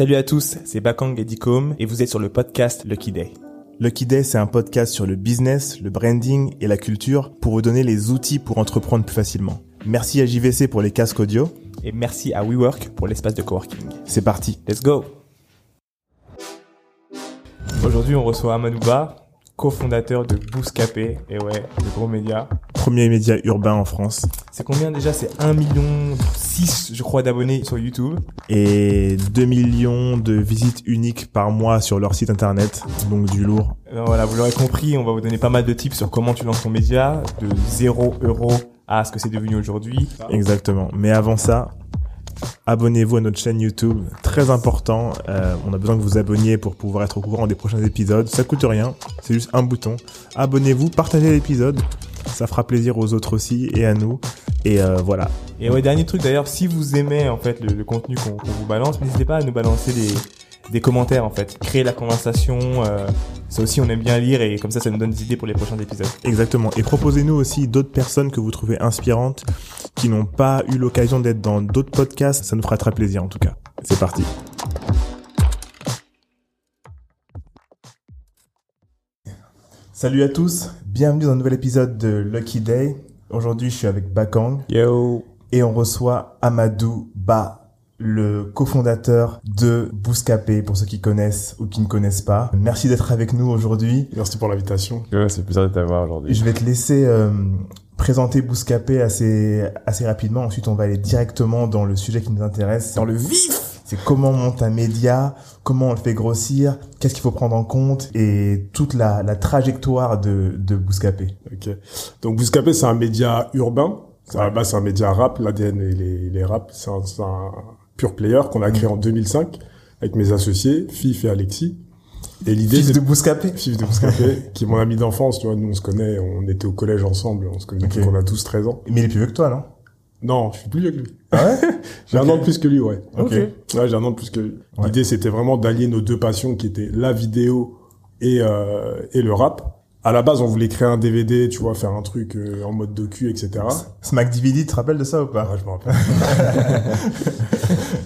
Salut à tous, c'est Bakang Edicom et vous êtes sur le podcast Lucky Day. Lucky Day, c'est un podcast sur le business, le branding et la culture pour vous donner les outils pour entreprendre plus facilement. Merci à JVC pour les casques audio. Et merci à WeWork pour l'espace de coworking. C'est parti. Let's go Aujourd'hui, on reçoit Amanouba, cofondateur de Bouscapé, et ouais, le gros média. Premier média urbain en France. C'est combien déjà? C'est 1 million 6, je crois, d'abonnés sur YouTube. Et 2 millions de visites uniques par mois sur leur site internet, donc du lourd. Alors voilà, vous l'aurez compris, on va vous donner pas mal de tips sur comment tu lances ton média, de 0 euros à ce que c'est devenu aujourd'hui. Exactement. Mais avant ça, abonnez-vous à notre chaîne YouTube. Très important. Euh, on a besoin que vous abonniez pour pouvoir être au courant des prochains épisodes. Ça coûte rien. C'est juste un bouton. Abonnez-vous, partagez l'épisode. Ça fera plaisir aux autres aussi et à nous. Et euh, voilà. Et ouais, dernier truc d'ailleurs, si vous aimez en fait le, contenu qu'on qu'on vous balance, n'hésitez pas à nous balancer des, des commentaires en fait. Créer la conversation. Euh, ça aussi, on aime bien lire et comme ça, ça nous donne des idées pour les prochains épisodes. Exactement. Et proposez-nous aussi d'autres personnes que vous trouvez inspirantes, qui n'ont pas eu l'occasion d'être dans d'autres podcasts. Ça nous fera très plaisir en tout cas. C'est parti. Salut à tous, bienvenue dans un nouvel épisode de Lucky Day. Aujourd'hui, je suis avec Bakang Yo et on reçoit Amadou Ba, le cofondateur de Bouscapé, pour ceux qui connaissent ou qui ne connaissent pas. Merci d'être avec nous aujourd'hui. Merci pour l'invitation. Ouais, c'est plaisir de t'avoir aujourd'hui. Je vais te laisser euh, présenter Bouscapé assez, assez rapidement. Ensuite, on va aller directement dans le sujet qui nous intéresse. Dans le vif C'est comment on monte un média, comment on le fait grossir, qu'est-ce qu'il faut prendre en compte et toute la, la trajectoire de, de Bouscapé. Ok. Donc Bouscapé, c'est un média urbain. C'est à la base, c'est un média rap. L'ADN et les, les rap. C'est un, c'est un pure player qu'on a créé en 2005 avec mes associés, Fif et Alexis. Et l'idée, c'est de Bouscapé Fif de Bouscapé, qui est mon ami d'enfance. Tu vois, nous on se connaît, on était au collège ensemble, on se connaît Ok. depuis qu'on a tous 13 ans. Mais il est plus vieux que toi, non? Non, je suis plus vieux que lui. Ah ouais? J'ai un an de plus que lui, ouais. Ok. Ouais, j'ai un an de plus que lui. Ouais. L'idée, c'était vraiment d'allier nos deux passions qui étaient la vidéo et, euh, et le rap. À la base, on voulait créer un DVD, tu vois, faire un truc euh, en mode docu, etc. Smack DVD, tu te rappelles de ça ou pas? Ouais, je me rappelle.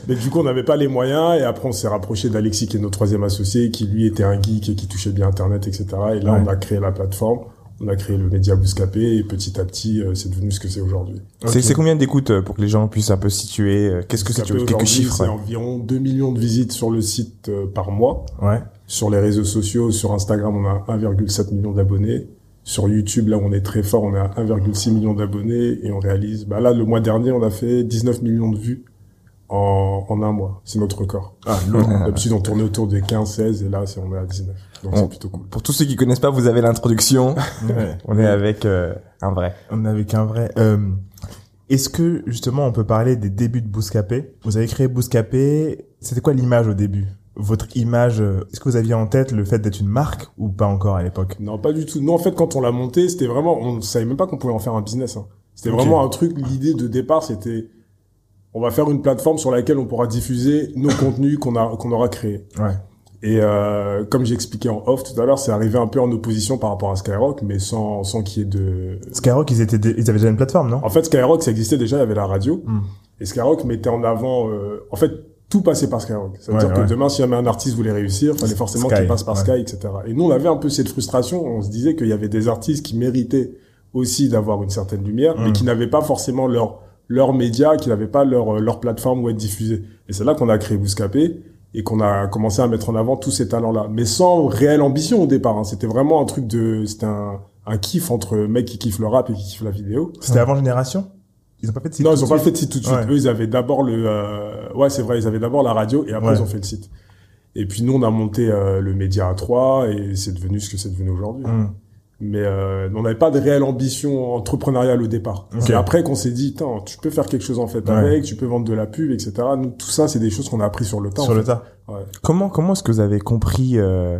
Mais du coup, on n'avait pas les moyens, et après, on s'est rapproché d'Alexis, qui est notre troisième associé, qui lui était un geek et qui touchait bien Internet, etc. Et là, Ouais. on a créé la plateforme, on a créé le média Bouscapé, et petit à petit, euh, c'est devenu ce que c'est aujourd'hui. C'est combien d'écoutes euh, pour que les gens puissent un peu situer euh, Qu'est-ce que c'est Bouscapé, tu veux Quelques chiffres C'est environ 2 millions de visites sur le site euh, par mois. Ouais. Sur les réseaux sociaux, sur Instagram, on a 1,7 million d'abonnés. Sur YouTube, là, on est très fort, on est à 1,6 million d'abonnés et on réalise, bah là, le mois dernier, on a fait 19 millions de vues en, en un mois. C'est notre record. Ah. D'habitude, on tournait autour des 15, 16 et là, c'est, on est à 19. Donc, Bon. c'est plutôt cool. Pour tous ceux qui connaissent pas, vous avez l'introduction. Ouais. On est avec euh, un vrai. On est avec un vrai. Euh, Est-ce que justement on peut parler des débuts de Bouscapé? Vous avez créé Bouscapé. C'était quoi l'image au début? Votre image. euh, Est-ce que vous aviez en tête le fait d'être une marque ou pas encore à l'époque? Non, pas du tout. Nous, en fait, quand on l'a monté, c'était vraiment, on ne savait même pas qu'on pouvait en faire un business. Hein. C'était vraiment un truc, l'idée de départ, c'était, on va faire une plateforme sur laquelle on pourra diffuser nos contenus qu'on a, qu'on aura créés. Ouais. Et euh, comme j'ai expliqué en off tout à l'heure, c'est arrivé un peu en opposition par rapport à Skyrock, mais sans, sans qu'il y ait de... Skyrock, ils étaient, ils avaient déjà une plateforme, non? En fait, Skyrock, ça existait déjà, il y avait la radio. Hmm. Et Skyrock mettait en avant... euh, en fait, tout passait par Skyrock. Ça veut Ouais, dire ouais. que demain, si jamais un artiste voulait réussir, il fallait forcément qu'il passe par ouais. Sky, etc. Et nous, on avait un peu cette frustration. On se disait qu'il y avait des artistes qui méritaient aussi d'avoir une certaine lumière, mais Hmm. qui n'avaient pas forcément leur leur média, qui n'avaient pas leur leur plateforme où être diffusés. Et c'est là qu'on a créé Bouscapé et qu'on a commencé à mettre en avant tous ces talents-là, mais sans réelle ambition au départ. hein. C'était vraiment un truc de, c'était un, un kiff entre mecs qui kiffent le rap et qui kiffent la vidéo. C'était avant Génération? Ils ont pas fait de site Non, tout ils ont pas fait de site tout de suite. Ouais. Eux, ils avaient d'abord le, euh, ouais, c'est vrai, ils avaient d'abord la radio et après Ouais. ils ont fait le site. Et puis nous, on a monté euh, le média à 3 et c'est devenu ce que c'est devenu aujourd'hui. Hmm. Mais euh, on n'avait pas de réelle ambition entrepreneuriale au départ. Ok. C'est après qu'on s'est dit, tu peux faire quelque chose en fait Ouais. avec, tu peux vendre de la pub, etc. Nous, tout ça, c'est des choses qu'on a appris sur le temps. Sur en le tas. Ouais. Comment comment est-ce que vous avez compris euh,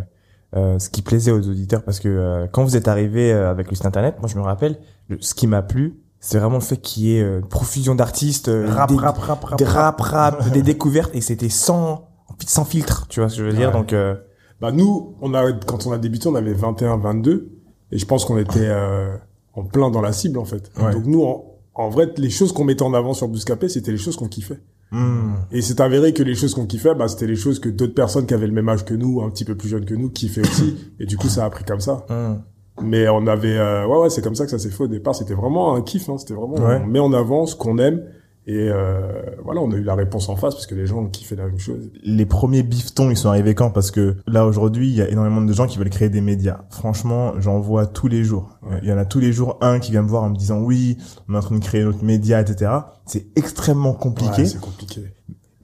euh, ce qui plaisait aux auditeurs? Parce que euh, quand vous êtes arrivé euh, avec le site internet, moi je me rappelle, le- ce qui m'a plu, c'est vraiment le fait qu'il y ait euh, une profusion d'artistes, euh, Rap, des, rap, rap, rap, des rap, rap, des découvertes, et c'était sans sans filtre, tu vois ce que je veux dire. Ouais. Donc euh, Bah nous, on a quand on a débuté, on avait 21, 22, et je pense qu'on était euh, en plein dans la cible en fait. Ouais. Donc nous, en, en vrai, les choses qu'on mettait en avant sur Bouscapé, c'était les choses qu'on kiffait. Hmm. Et c'est avéré que les choses qu'on kiffait, bah, c'était les choses que d'autres personnes qui avaient le même âge que nous, un petit peu plus jeunes que nous, kiffaient aussi. Et du coup, ça a pris comme ça. Hum. Mais on avait, euh, ouais, ouais, c'est comme ça que ça s'est fait au départ. C'était vraiment un kiff, hein. C'était vraiment, Ouais. on met en avant ce qu'on aime. Et euh, voilà, on a eu la réponse en face parce que les gens ont kiffé la même chose. Les premiers biftons, ils sont arrivés quand? Parce que là, aujourd'hui, il y a énormément de gens qui veulent créer des médias. Franchement, j'en vois tous les jours. Ouais. Il y en a tous les jours un qui vient me voir en me disant oui, on est en train de créer notre média, etc. C'est extrêmement compliqué. Ouais, c'est compliqué.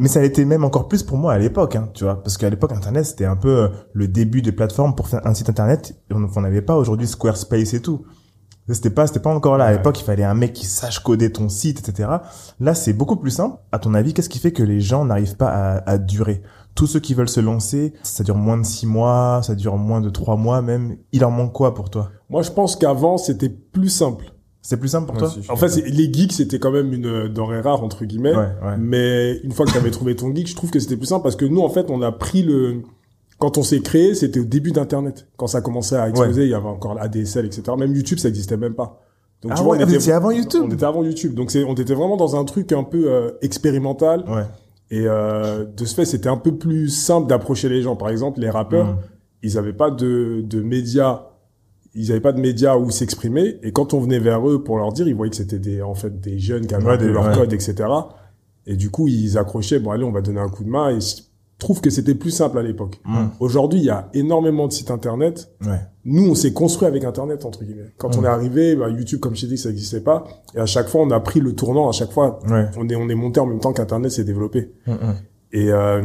Mais ça l'était même encore plus pour moi à l'époque, hein, tu vois, parce qu'à l'époque Internet c'était un peu euh, le début des plateformes pour faire un site Internet. Et on n'avait pas aujourd'hui Squarespace et tout. C'était pas, c'était pas encore là. À l'époque, il fallait un mec qui sache coder ton site, etc. Là, c'est beaucoup plus simple. À ton avis, qu'est-ce qui fait que les gens n'arrivent pas à, à durer? Tous ceux qui veulent se lancer, ça dure moins de six mois, ça dure moins de trois mois même. Il en manque quoi pour toi? Moi, je pense qu'avant, c'était plus simple. C'est plus simple pour toi En fait, les geeks, c'était quand même une euh, denrée rare, entre guillemets. Ouais, ouais. Mais une fois que tu avais trouvé ton geek, je trouve que c'était plus simple parce que nous, en fait, on a pris le... Quand on s'est créé, c'était au début d'Internet. Quand ça commençait à exploser, il y avait encore l'ADSL, etc. Même YouTube, ça existait même pas. Donc, Ah tu vois, ouais, on était, étiez avant YouTube on était avant YouTube. Donc, c'est, on était vraiment dans un truc un peu euh, expérimental. Ouais. Et euh, de ce fait, c'était un peu plus simple d'approcher les gens. Par exemple, les rappeurs, Mhm. ils avaient pas de, de médias, ils avaient pas de médias où s'exprimer. Et quand on venait vers eux pour leur dire, ils voyaient que c'était des, en fait, des jeunes qui avaient Ouais, des- leur ouais. code, etc. Et du coup, ils accrochaient. Bon, allez, on va donner un coup de main. Et je trouve que c'était plus simple à l'époque. Mhm. Aujourd'hui, il y a énormément de sites internet. Ouais. Nous, on s'est construit avec Internet, entre guillemets. Quand on Mhm. est arrivé, bah, YouTube, comme je t'ai dit, ça n'existait pas. Et à chaque fois, on a pris le tournant. À chaque fois, on est, on est monté en même temps qu'Internet s'est développé. Mm, mm. Et euh,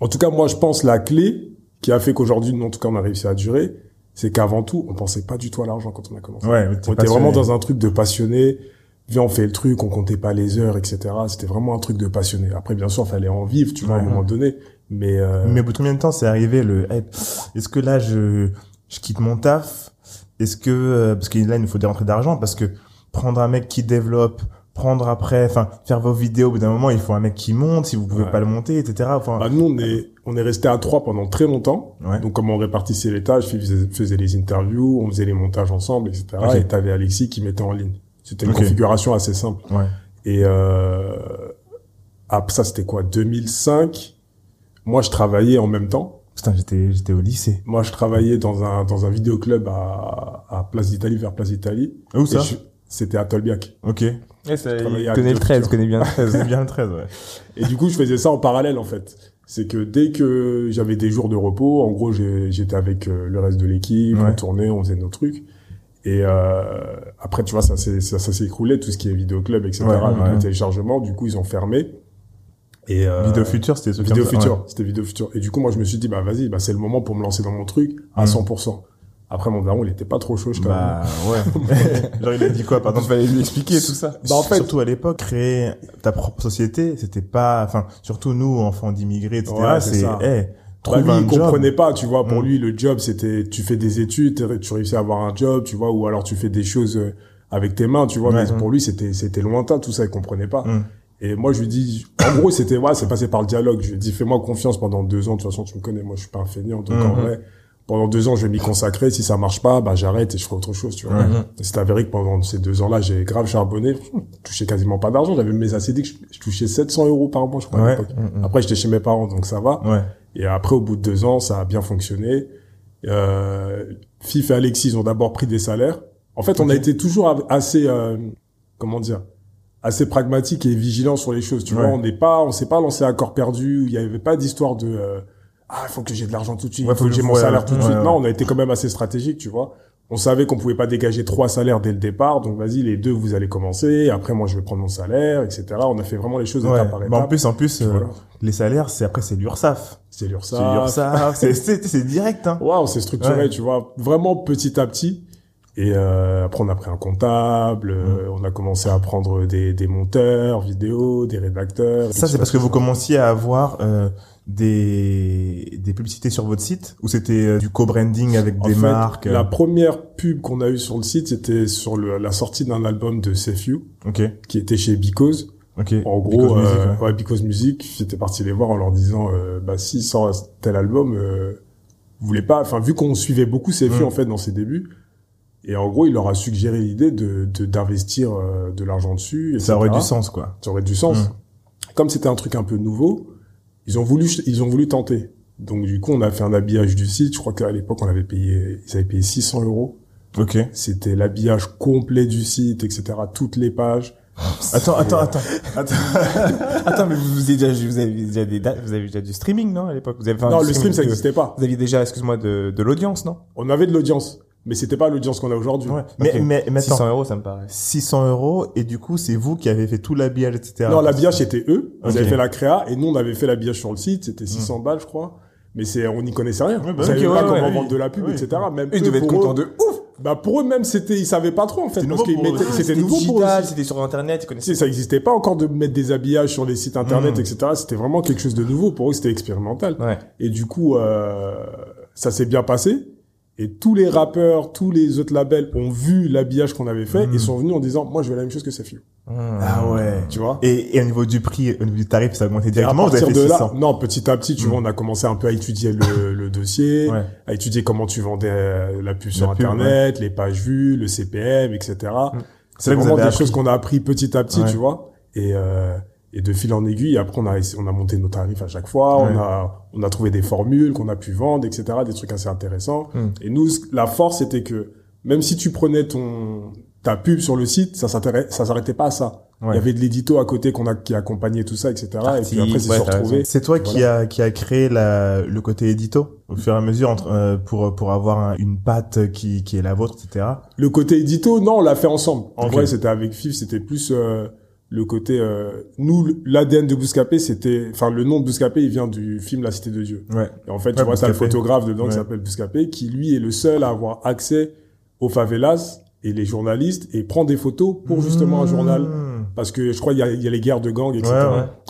en tout cas, moi, je pense la clé qui a fait qu'aujourd'hui, nous, en tout cas, on a réussi à durer, c'est qu'avant tout, on pensait pas du tout à l'argent quand on a commencé. Ouais, on était vraiment dans un truc de passionné. Viens, on fait le truc, on comptait pas les heures, etc. C'était vraiment un truc de passionné. Après, bien sûr, fallait en vivre, tu vois, à un moment donné. Mais, euh, Mais au bout de combien de temps c'est arrivé le hey, Est-ce que là je je quitte mon taf? Est-ce que euh, parce que là il nous faut des rentrées d'argent parce que prendre un mec qui développe, prendre après, enfin faire vos vidéos au bout d'un moment il faut un mec qui monte si vous pouvez Ouais. pas le monter etc. Enfin bah, nous, on est, on est resté à trois pendant très longtemps. ouais. Donc, comme on répartissait les tâches, faisait, faisait les interviews, on faisait les montages ensemble, etc. Ok. Et t'avais Alexis qui mettait en ligne. C'était une configuration assez simple. ouais. Et euh, ah, ça, c'était quoi 2005 Moi, je travaillais en même temps. Putain j'étais j'étais au lycée. Moi, je travaillais dans un dans un vidéoclub à, à Place d'Italie, vers Place d'Italie. Où ça? Je- C'était à Tolbiac. Ok. Ouais, ça, il connaît le Vidéo 13, Futur. connaît bien le 13. C'est bien le 13 ouais. Et du coup, je faisais ça en parallèle, en fait. C'est que dès que j'avais des jours de repos, en gros, j'ai- j'étais avec euh, le reste de l'équipe, Ouais. on tournait, on faisait nos trucs. Et euh, après, tu vois, ça s'est ça, ça s'est écroulé, tout ce qui est vidéoclub, etc. Ouais, avec ouais. le téléchargement. Du coup, ils ont fermé. Et euh, Vidéo future c'était ce Vidéo Future, c'était Vidéo Future. Et du coup, moi, je me suis dit, bah vas-y, bah c'est le moment pour me lancer dans mon truc à Mm. 100%. Après, mon daron, il était pas trop chaud, je. Bah ouais. Genre il a dit quoi par exemple fallait lui expliquer tout ça. Bah, en fait- surtout à l'époque, créer ta propre société, c'était pas, enfin, surtout nous, enfants d'immigrés, etc. Ouais, c'est eh, Bah, lui, il job. comprenait pas, tu vois. Pour Mm. lui, le job, c'était, tu fais des études, tu réussis à avoir un job, tu vois, ou alors tu fais des choses euh, avec tes mains, tu vois. Ouais. Mais pour lui, c'était, c'était lointain, tout ça, il comprenait pas. Mm. Et moi, je lui dis, en gros, c'était, ouais, c'est passé par le dialogue. Je lui ai dit, fais-moi confiance pendant deux ans. De toute façon, tu me connais, moi, je suis pas un feignant. Donc, en Mhm. vrai, pendant deux ans, je vais m'y consacrer. Si ça marche pas, bah, j'arrête et je ferai autre chose, tu vois. C'est avéré que pendant ces deux ans-là, j'ai grave charbonné. Je touchais quasiment pas d'argent. J'avais mes ACD que je, je touchais 700 euros par mois, je crois, Ouais. Mm, mm. Après, j'étais chez mes parents, donc ça va. Ouais. Et après, au bout de deux ans, ça a bien fonctionné. Euh, Fif et Alexis, ils ont d'abord pris des salaires. En fait, on a été toujours assez, euh, comment dire, assez pragmatique et vigilant sur les choses. Tu Ouais. vois, on n'est pas, on s'est pas lancé à corps perdu. Il n'y avait pas d'histoire de euh, ah, il faut que j'ai de l'argent tout de suite, Ouais, il faut que j'ai mon ouais, salaire tout de ouais, suite. ouais. Non, on a été quand même assez stratégique, tu vois. On savait qu'on pouvait pas dégager trois salaires dès le départ, donc vas-y, les deux, vous allez commencer. Après, moi, je vais prendre mon salaire, etc. On a fait vraiment les choses Ouais. étape par Bah, étape. en plus, en plus, euh, les salaires, c'est après, c'est l'URSSAF. C'est C'est l'URSSAF. l'URSSAF. c'est, c'est, c'est direct, hein. Ouais, on s'est structuré, Ouais. tu vois, vraiment petit à petit. Et euh, après, on a pris un comptable, euh, on a commencé à prendre des, des monteurs vidéo, des rédacteurs. Ça, c'est parce que vous commenciez à avoir, euh, des, des publicités sur votre site, ou c'était euh, du co-branding avec En des fait, marques. euh, La première pub qu'on a eue sur le site, c'était sur le, la sortie d'un album de Safe You, Ok. qui était chez Because. Ok. En Because gros, Music, euh, ouais. ouais, Because Music, j'étais parti les voir en leur disant, euh, bah, si sort tel album, euh, vous voulez pas, enfin, vu qu'on suivait beaucoup You, Mm. en fait, dans ses débuts, et en gros, il leur a suggéré l'idée de, de, d'investir de l'argent dessus. Ça aurait du sens, quoi. Ça aurait du sens. Mm. Comme c'était un truc un peu nouveau, ils ont voulu, ils ont voulu tenter. Donc du coup, on a fait un habillage du site. Je crois qu'à l'époque, on avait payé, ils avaient payé 600 euros. Ok. C'était l'habillage complet du site, etc. Toutes les pages. Attends, attends, attends. attends. Attends, mais vous, vous avez déjà, vous avez déjà des dates- vous avez déjà du streaming, non, à l'époque? Vous avez, enfin, non, le stream, ça n'existait pas. Vous aviez déjà, excuse-moi, de, de l'audience, non? On avait de l'audience, mais c'était pas l'audience qu'on a aujourd'hui. Ouais. Mais, mais, mais 600 attends. euros, ça me paraît. 600 euros et du coup c'est vous qui avez fait tout l'habillage etc. Non, l'habillage c'était eux. Ils Ok. avaient fait la créa et nous on avait fait l'habillage sur le site. C'était 600 balles, je crois. Mais c'est, on n'y connaissait rien. Ouais, bah on savait pas ouais, comment ouais, vendre oui. de la pub, Oui. etc. Même ils eux, devaient être contents eux- de ouf! Bah pour eux même c'était, ils savaient pas trop en fait C'était parce nouveau qu'ils pour eux. mettaient, c'était C'était nouveau pour eux. digital, aussi. c'était sur Internet, ils connaissaient. Ça existait pas encore de mettre des habillages sur les sites internet, Mm. etc. C'était vraiment quelque chose de nouveau. Pour eux, c'était expérimental. Ouais. Et du coup, euh, ça s'est bien passé. Et tous les rappeurs, tous les autres labels ont vu l'habillage qu'on avait fait et sont venus en disant, moi, je veux la même chose que Safi. Ah ouais. Tu vois? Et, et au niveau du prix, au niveau du tarif, ça a augmenté à directement. Vous avez partir fait de là, 600. non, petit à petit, tu vois, on a commencé un peu à étudier le, le dossier, Ouais. à étudier comment tu vendais euh, la pub sur La pub, Internet, les pages vues, le CPM, etc. C'est vraiment des appris. choses qu'on a appris petit à petit, Ouais. tu vois. Et, euh, et de fil en aiguille, après, on a, essayé- on a monté nos tarifs à chaque fois, Ouais. on a, on a trouvé des formules qu'on a pu vendre, etc., des trucs assez intéressants. Mm. Et nous, la force, c'était que même si tu prenais ton, ta pub sur le site, ça ça s'arrêtait pas à ça. Ouais. Il y avait de l'édito à côté qu'on a, qui accompagnait tout ça, etc. et puis après, c'est ouais, retrouver. C'est toi qui a qui a créé la, le côté édito au fur et à mesure entre, euh, pour pour avoir un- une patte qui qui est la vôtre, etc. Le côté édito, non, on l'a fait ensemble. En vrai, c'était avec FIF, c'était plus euh, le côté... euh, nous, l'ADN de Bouscapé, c'était... Enfin, le nom de Bouscapé, il vient du film La Cité de Dieu. Ouais. Et en fait, tu Ouais, vois, t'as le photographe dedans Ouais. qui s'appelle Bouscapé, qui lui est le seul à avoir accès aux favelas et les journalistes et prend des photos pour justement un journal. Mmh. Parce que je crois qu'il y a, il y a les guerres de gangs, etc.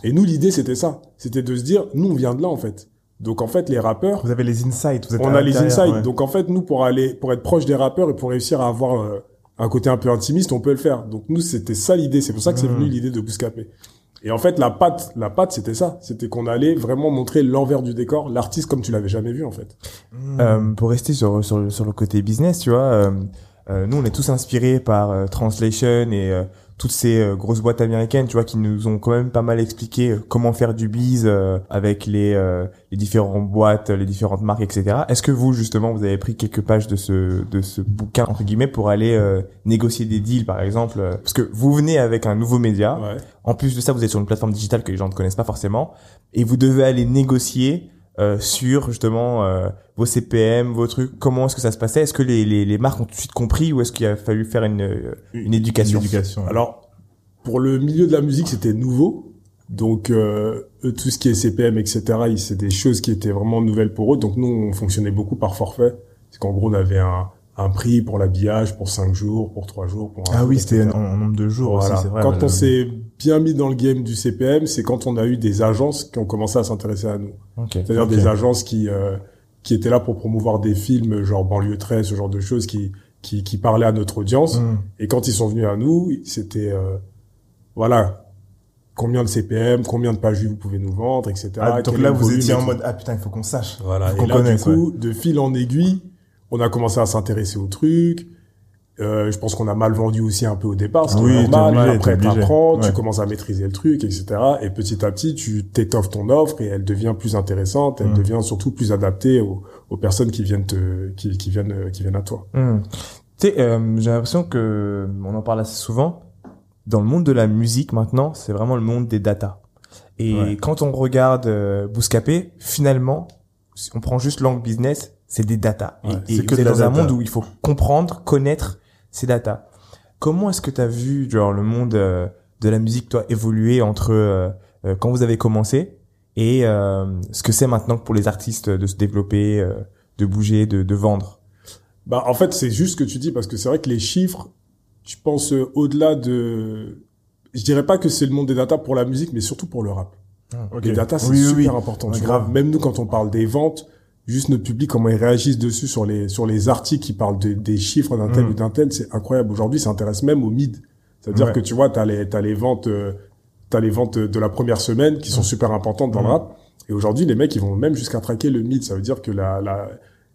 Et nous, l'idée, c'était ça. C'était de se dire, nous, on vient de là, en fait. Donc, en fait, les rappeurs, Vous avez les insights. Vous êtes on à a les insights. Donc en fait, nous pour aller pour être proche des rappeurs et pour réussir à avoir euh, un côté un peu intimiste, on peut le faire. Donc nous c'était ça l'idée, c'est pour ça que c'est Mm. venu l'idée de Bouscapé. Et en fait, la patte, la patte c'était ça, c'était qu'on allait vraiment montrer l'envers du décor, l'artiste comme tu l'avais jamais vu en fait. Mmh. Euh, pour rester sur, sur, le- sur le côté business, tu vois, euh, euh, nous on est tous inspirés par euh, Translation et euh, toutes ces euh, grosses boîtes américaines, tu vois, qui nous ont quand même pas mal expliqué euh, comment faire du biz euh, avec les, euh, les différentes boîtes, les différentes marques, etc. Est-ce que vous justement vous avez pris quelques pages de ce de ce bouquin entre guillemets pour aller euh, négocier des deals, par exemple, parce que vous venez avec un nouveau média. Ouais. En plus de ça, vous êtes sur une plateforme digitale que les gens ne connaissent pas forcément, et vous devez aller négocier euh, sur justement euh, vos CPM, vos trucs. Comment est-ce que ça se passait? Est-ce que les, les, marques ont tout de suite compris ou est-ce qu'il a fallu faire une, euh, une éducation? Éducation. Alors pour le milieu de la musique c'était nouveau. Donc tout ce qui est CPM, etc. C'est des choses qui étaient vraiment nouvelles pour eux. Donc nous on fonctionnait beaucoup par forfait. C'est qu'en gros on avait un, un prix pour l'habillage pour cinq jours, pour trois jours, pour un ah oui, c'était en, en nombre de jours Voilà. aussi, c'est vrai. Quand on s'est bien mis dans le game du CPM, c'est quand on a eu des agences qui ont commencé à s'intéresser à nous. C'est-à-dire des agences qui euh, qui étaient là pour promouvoir des films genre banlieue 13, ce genre de choses qui qui, qui parlaient à notre audience. Mmh. Et quand ils sont venus à nous, c'était euh, voilà combien de CPM, combien de pages vous pouvez nous vendre, etc. Ah, donc là, vous étiez en mode, ah putain, il faut qu'on sache. Voilà. Faut Et qu'on là, connaisse, du coup, de fil en aiguille, on a commencé à s'intéresser au truc. Euh, je pense qu'on a mal vendu aussi un peu au départ, ce qui Oui, est normal. obligé, Après, t'apprends, Ouais. tu commences à maîtriser le truc, etc. Et petit à petit, tu t'étoffes ton offre et elle devient plus intéressante. Elle Mm. devient surtout plus adaptée aux, aux personnes qui viennent te, qui, qui viennent, qui viennent à toi. Sais, euh, j'ai l'impression que on en parle assez souvent. Dans le monde de la musique maintenant, c'est vraiment le monde des data. Et Ouais. quand on regarde euh, Bouscapé, finalement, si on prend juste l'angle business, c'est des data. Ouais, et et c'est vous que êtes la dans un data. monde où il faut comprendre, connaître ces data. Comment est-ce que tu as vu genre le monde euh, de la musique toi évoluer entre euh, euh, quand vous avez commencé et euh, ce que c'est maintenant pour les artistes de se développer, euh, de bouger, de, de vendre? Bah, en fait, c'est juste ce que tu dis parce que c'est vrai que les chiffres, je pense euh, au-delà de, je dirais pas que c'est le monde des data pour la musique, mais surtout pour le rap. Ok. Les data, c'est Oui, oui, super oui. important. Ouais, tu grave. vois. Même nous, quand on parle des ventes, juste notre public, comment ils réagissent dessus sur les, sur les articles qui parlent de- des chiffres d'un tel Mm. ou d'un tel, c'est incroyable. Aujourd'hui, ça intéresse même au mid. C'est-à-dire Ouais. que tu vois, t'as les, t'as les ventes, euh, t'as les ventes de la première semaine qui sont super importantes dans le Mm. rap. Et aujourd'hui, les mecs, ils vont même jusqu'à traquer le mid. Ça veut dire que la, la,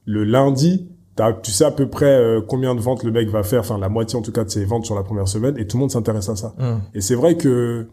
le lundi, t'as- tu sais à peu près euh, combien de ventes le mec va faire, enfin la moitié en tout cas de ses ventes sur la première semaine, et tout le monde s'intéresse à ça. Et c'est vrai que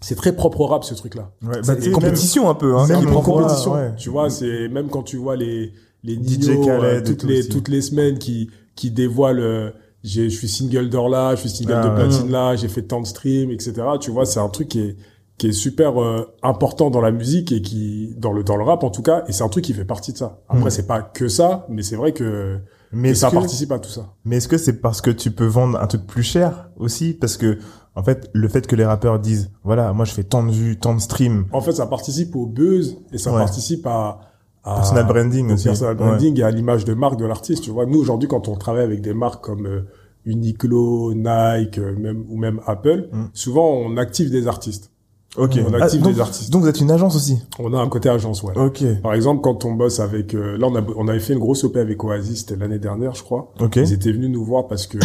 c'est très propre au rap ce truc-là. Ouais, C'est tu sais, une compétition un peu, hein. même une voit, compétition. ouais. Tu vois, c'est même quand tu vois les les DJ Nino, euh, Khaled et toutes tout les aussi. toutes les semaines qui qui dévoilent euh, j'ai je suis single d'or là, je suis single Ah, de ouais. platine là, j'ai fait tant de streams, etc. Tu vois, c'est un truc qui est qui est super euh, important dans la musique et qui dans le dans le rap en tout cas et c'est un truc qui fait partie de ça. Après Mm. c'est pas que ça, mais c'est vrai que, Mais ça que, participe à tout ça. mais est-ce que c'est parce que tu peux vendre un truc plus cher aussi? Parce que, en fait, le fait que les rappeurs disent, voilà, moi je fais tant de vues, tant de streams, En fait, ça participe au buzz et ça Ouais. participe à, à personal branding aussi. personal Ouais. branding et à l'image de marque de l'artiste. Tu vois, nous aujourd'hui, quand on travaille avec des marques comme euh, Uniqlo, Nike, euh, même ou même Apple, Mm. souvent on active des artistes. Ok. On Ah, active donc, des artistes. donc vous êtes une agence aussi. On a un côté agence, ouais. Ok. Par exemple, quand on bosse avec, euh, là on, a, on avait fait une grosse OP avec Oasis, c'était l'année dernière, je crois. Ok. Ils étaient venus nous voir parce que, euh,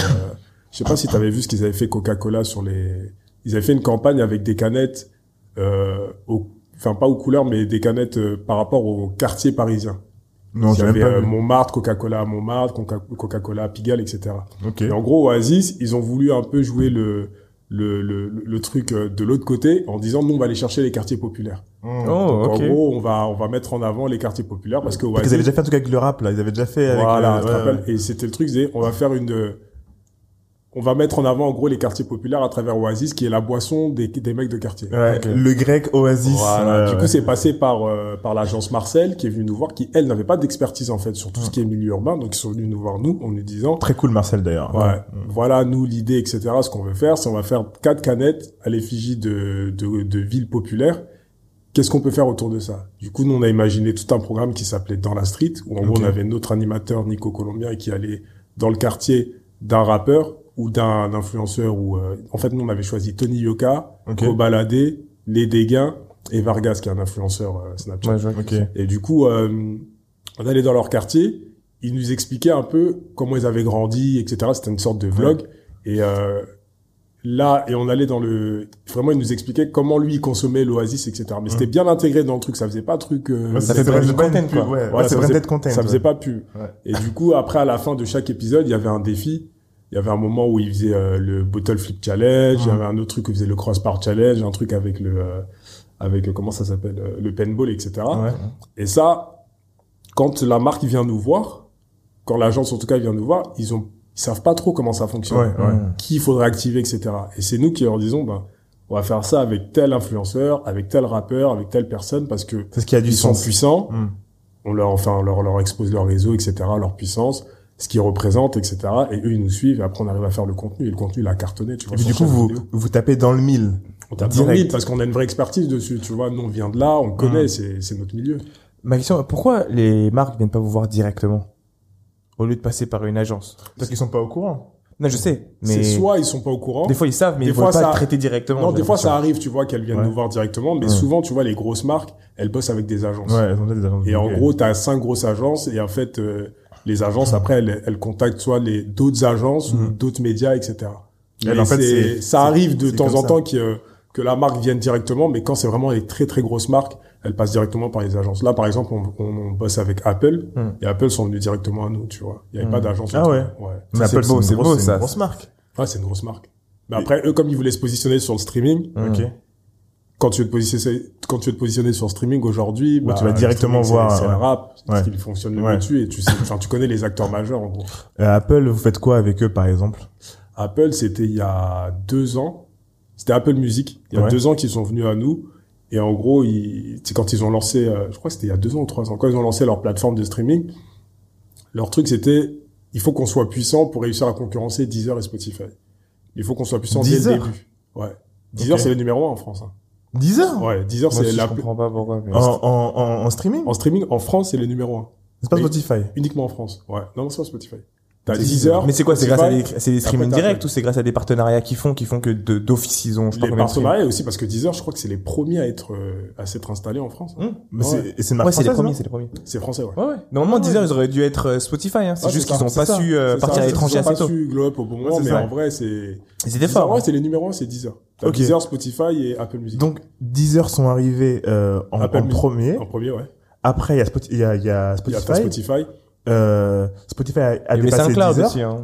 je sais pas si tu avais vu ce qu'ils avaient fait Coca-Cola sur les, ils avaient fait une campagne avec des canettes, euh, au, enfin pas aux couleurs, mais des canettes euh, par rapport au quartier parisien. Non, Il y avait euh. Montmartre, Coca-Cola à Montmartre, Coca- Coca-Cola à Pigalle, etc. Ok. Et en gros, Oasis, ils ont voulu un peu jouer le, le, le, le truc euh, de l'autre côté en disant, nous, on va aller chercher les quartiers populaires. Hmm. Oh, Donc, ok. en gros, on va, on va mettre en avant les quartiers populaires parce que Parce qu'ils avaient déjà fait un truc avec le rap, là. Ils avaient déjà fait avec voilà, le- tu te ouais, rappelles ouais. Et c'était le truc, c'est, on va faire une, on va mettre en avant, en gros, les quartiers populaires à travers Oasis, qui est la boisson des, des mecs de quartier. Ouais, le grec Oasis. Voilà. ouais, du ouais. coup, c'est passé par euh, par l'agence Marcel qui est venue nous voir, qui elle n'avait pas d'expertise en fait sur tout ce qui est milieu urbain, donc ils sont venus nous voir nous en nous disant, Très cool, Marcel, d'ailleurs. ouais, voilà nous l'idée, etc. Ce qu'on veut faire, c'est on va faire quatre canettes à l'effigie de, de de villes populaires. Qu'est-ce qu'on peut faire autour de ça? Du coup, nous on a imaginé tout un programme qui s'appelait Dans la Street, où en gros on avait notre animateur Nico Colombien qui allait dans le quartier d'un rappeur ou d'un influenceur ou euh, en fait nous on avait choisi Tony Yoka, Ok. Kobalade, Les Dégâts et Vargas qui est un influenceur euh, Snapchat. Ouais. Et du coup, euh, on allait dans leur quartier, ils nous expliquaient un peu comment ils avaient grandi, etc. C'était une sorte de vlog. Et euh, là, et on allait dans le... Vraiment, ils nous expliquaient comment lui il consommait l'Oasis, etc. Mais c'était bien intégré dans le truc, ça faisait pas truc... euh, Ouais, Ça branded branded content, pub, quoi. Ouais, ça faisait- content. ça faisait pas pu. Ouais. Et du coup, après, à la fin de chaque épisode, il y avait un défi. Il y avait un moment où il faisait euh, le bottle flip challenge, il y avait un autre truc où il faisait le crossbar challenge, un truc avec le euh, avec euh, comment ça s'appelle euh, le paintball, etc. Ouais. Et ça, quand la marque vient nous voir, quand l'agence en tout cas vient nous voir, ils ont ils savent pas trop comment ça fonctionne, Ouais, ouais. Mm. qui il faudrait activer, etc. Et c'est nous qui leur disons, ben on va faire ça avec tel influenceur, avec tel rappeur, avec telle personne, parce que C'est ce qui a du ils sont sens. puissants Hmm. on leur enfin on leur leur expose leur réseau etc leur puissance ce qu'ils représentent etc et eux ils nous suivent et après on arrive à faire le contenu et le contenu il a cartonné tu vois Et puis, du coup, vous, vidéo. vous tapez dans le mille. on tape dans le direct. mille parce qu'on a une vraie expertise dessus tu vois nous on vient de là on connaît c'est c'est notre milieu Ma question, pourquoi les marques viennent pas vous voir directement au lieu de passer par une agence? Parce qu'ils sont pas au courant. Non, je sais, mais c'est soit ils sont pas au courant des fois ils savent, mais Des ils fois, pas ça- traiter directement. non des fois ça arrive tu vois qu'elles viennent Ouais. nous voir directement mais Ouais. souvent tu vois les grosses marques elles bossent avec des agences Ouais, elles ont des agences. Et en gros, tu as cinq grosses agences et en fait, euh, les agences, après, elles, elles contactent soit les d'autres agences ou Mhm. d'autres médias, etc. Mais en fait, ça arrive de temps en ça. temps que, que la marque vienne directement, mais quand c'est vraiment les très très grosses marques, elles passent directement par les agences. Là, par exemple, on, on bosse avec Apple Mhm. et Apple sont venus directement à nous, tu vois. Il n'y avait pas d'agence. Ah ouais. Ouais. Mais Apple, c'est grosse- beau, c'est une grosse marque. Ouais, c'est une grosse marque. Mais après, eux, comme ils voulaient se positionner sur le streaming, Mm. Quand tu veux te positionner, quand tu veux te positionner sur streaming aujourd'hui, bah, tu vas le directement voir, C'est ouais. le rap, Ouais. ce qui fonctionne le Ouais. mieux dessus, et tu sais, enfin, tu connais les acteurs majeurs, en gros. Euh, Apple, vous faites quoi avec eux, par exemple? Apple, c'était il y a deux ans. C'était Apple Music. Il y a deux ans qu'ils sont venus à nous. Et en gros, ils, c'est quand ils ont lancé, euh, je crois que c'était il y a deux ans ou trois ans, quand ils ont lancé leur plateforme de streaming, leur truc c'était, il faut qu'on soit puissant pour réussir à concurrencer Deezer et Spotify. Il faut qu'on soit puissant dès Deezer? le début. Ouais. Deezer, Ok. c'est le numéro un en France. Hein. 10 heures Ouais, Deezer, c'est la je comprends pas pourquoi. mais- en, en, en, en streaming En streaming, en France, c'est le numéro un. C'est pas. Spotify. Uniquement en France. Ouais. Non, c'est pas Spotify. T'as Deezer. Mais c'est quoi C'est grâce à des, c'est des streaming Après, t'as directs ou c'est grâce à des partenariats qui font, qui font que de- d'office ils ont, je pas Les partenariats aussi, parce que Deezer, je crois que c'est les premiers à être, euh, à s'être installés en France. hein. Mais Ouais. c'est, c'est une marque Ouais, c'est les premiers, c'est les premiers. C'est français, ouais. Ouais, ouais. Normalement, ouais. Deezer, ils auraient dû être euh, Spotify, hein. C'est Ah, juste qu'ils ont pas ça. su euh, partir à l'étranger qu'ils ont assez pas tôt. su glow up au bon moment, mais en vrai, c'est... Ils étaient Deezer, forts. ouais, hein. c'est les numéros 1, c'est Deezer. Deezer, Spotify et Apple Music. Donc, 10 heures sont arrivés en, en premier. En premier, ouais. Après, Il y a Spotify. Spotify. Euh, Spotify a, a dépassé SoundCloud 10 heures. aussi, hein.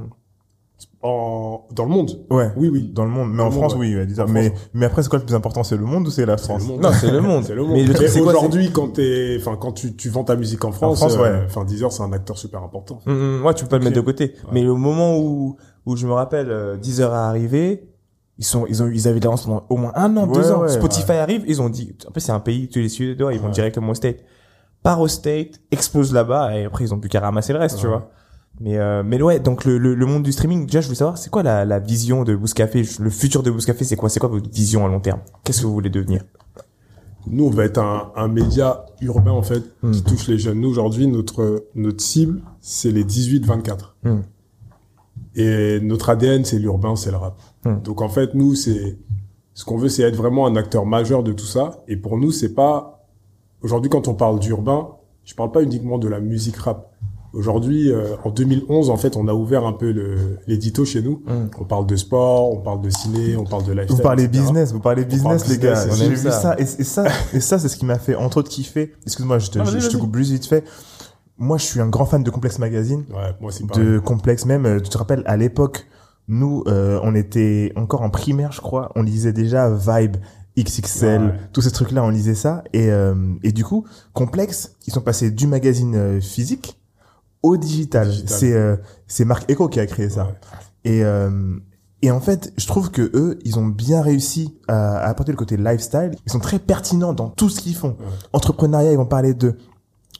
en dans le monde. Ouais. Oui, oui. Dans le monde. Mais Dans en France, monde, oui. ouais, disons. En mais, France. mais après, c'est quoi le plus important? C'est le monde ou c'est la France? Non, c'est le monde. C'est le monde. Mais le truc, c'est quoi, c'est- aujourd'hui, quand t'es, enfin, quand tu, tu vends ta musique en France, France, euh, ouais. enfin, Deezer, c'est un acteur super important. Mm, mm, ouais, tu peux pas le mettre de côté. Mais au moment où, où je me rappelle, euh, Deezer est arrivé, ils sont, ils ont, ils avaient des lancements au moins un an, Ouais, deux ans. ouais, Spotify arrive, ils ont dit, en plus c'est un pays, tu les suis dehors, ils vont directement au state. Part au state, explose là-bas, et après ils ont plus qu'à ramasser le reste, tu vois. Mais, euh, mais ouais, donc le, le, le monde du streaming, déjà je voulais savoir, c'est quoi la, la vision de Bouscapé, le futur de Bouscapé, c'est quoi, c'est quoi votre vision à long terme? Qu'est-ce que vous voulez devenir? Nous, on va être un, un média urbain, en fait, Hmm. qui touche les jeunes. Nous, aujourd'hui, notre, notre cible, c'est les 18-24. Hmm. Et notre ADN, c'est l'urbain, c'est le rap. Hmm. Donc, en fait, nous, c'est, ce qu'on veut, c'est être vraiment un acteur majeur de tout ça. Et pour nous, c'est pas, aujourd'hui, quand on parle d'urbain, je parle pas uniquement de la musique rap. Aujourd'hui, euh, en 2011, en fait, on a ouvert un peu l'édito chez nous. Hmm. On parle de sport, on parle de ciné, on parle de lifestyle. Vous parlez etc. business, vous parlez business, parle les gars. business, J'ai on aime vu ça. ça. Et, et ça, et ça, c'est ce qui m'a fait, entre autres, kiffer. Excuse-moi, je te, Non, je, te coupe plus vite fait. Moi, je suis un grand fan de Complex Magazine. Ouais, moi, pas. de complexe même. euh, Tu te rappelles, à l'époque, nous, euh, on était encore en primaire, je crois. On lisait déjà Vibe, XXL, Ouais. tous ces trucs-là, on lisait ça. Et, euh, et du coup, complexe, ils sont passés du magazine euh, physique au digital. Digital. C'est euh, c'est Marc Echo qui a créé ça. Ouais. Et euh, et en fait, je trouve que eux, ils ont bien réussi à, à apporter le côté lifestyle. Ils sont très pertinents dans tout ce qu'ils font. Entrepreneuriat, ils vont parler de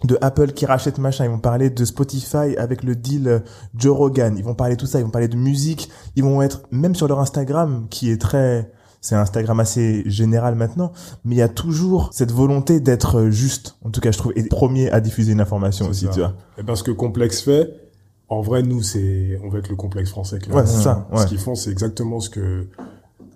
de Apple qui rachète machin, ils vont parler de Spotify avec le deal euh, Joe Rogan, ils vont parler tout ça, ils vont parler de musique, ils vont être même sur leur Instagram qui est très c'est Instagram assez général maintenant, mais il y a toujours cette volonté d'être euh, juste, en tout cas je trouve, et premier à diffuser une information aussi, ça. tu vois. Et parce que Complexe fait, en vrai, nous, c'est, on veut être le complexe français. clairement. Ouais, c'est ça, ouais. Ce qu'ils font, c'est exactement ce que,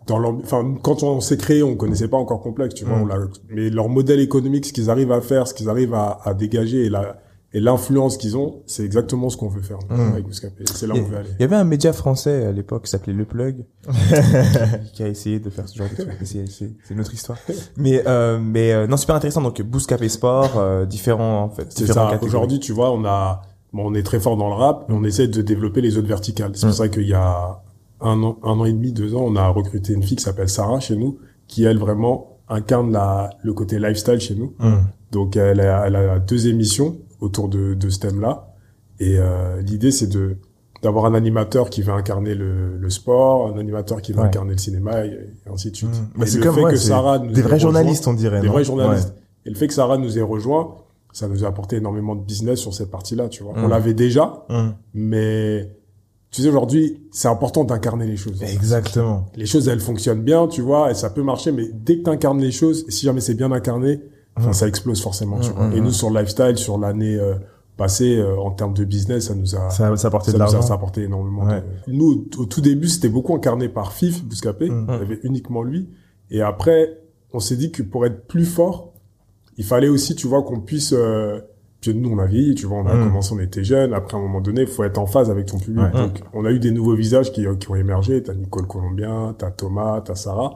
dans leur, enfin, quand on s'est créé, on connaissait pas encore Complexe, tu vois, Mm. on mais leur modèle économique, ce qu'ils arrivent à faire, ce qu'ils arrivent à, à dégager et la, et l'influence qu'ils ont, c'est exactement ce qu'on veut faire, nous, Mm. avec Bouscapé. C'est là où on veut aller. il y avait un média français à l'époque qui s'appelait Le Plug, qui, qui a essayé de faire ce genre de truc. C'est, une autre histoire. Mais, euh, mais euh, non, super intéressant. Donc, Bouscapé Sport, euh, différents en fait. C'est ça. Aujourd'hui, tu vois, on a, bon, on est très fort dans le rap, mais on essaie de développer les autres verticales. C'est pour Mm. ça qu'il y a un an, un an et demi, deux ans, on a recruté une fille qui s'appelle Sarah chez nous, qui elle vraiment incarne la, le côté lifestyle chez nous. Mm. Donc elle a, elle a deux émissions autour de, de ce thème-là. Et euh, l'idée, c'est de d'avoir un animateur qui va incarner le, le sport, un animateur qui va Ouais. incarner le cinéma, et, et ainsi de suite. Mm. Bah, c'est le comme fait ouais, que Sarah nous des vrais journalistes, on dirait. des non vrais journalistes. Ouais. Et le fait que Sarah nous ait rejoint, ça nous a apporté énormément de business sur cette partie-là, tu vois. On l'avait déjà, Mm. mais tu sais, aujourd'hui, c'est important d'incarner les choses. Exactement. Les choses, elles fonctionnent bien, tu vois, et ça peut marcher, mais dès que tu incarnes les choses, et si jamais c'est bien incarné, enfin, Mm. ça explose forcément, tu Mm, vois. mm, Et mm. nous, sur le lifestyle, sur l'année euh, passée, euh, en termes de business, ça nous a, Ça, ça apportait ça de l'argent. ça a apporté énormément. Ouais. De... Nous, au, tout début, c'était beaucoup incarné par Fif, Bouscapé. Mm. On avait uniquement lui. Et après, on s'est dit que pour être plus fort, il fallait aussi, tu vois, qu'on puisse... Euh... Puis nous, on a vieilli, tu vois, on a Mm. commencé, on était jeunes. Après, à un moment donné, il faut être en phase avec ton public. Donc, on a eu des nouveaux visages qui, qui ont émergé. T'as Nicole Colombien, t'as Thomas, t'as Sarah.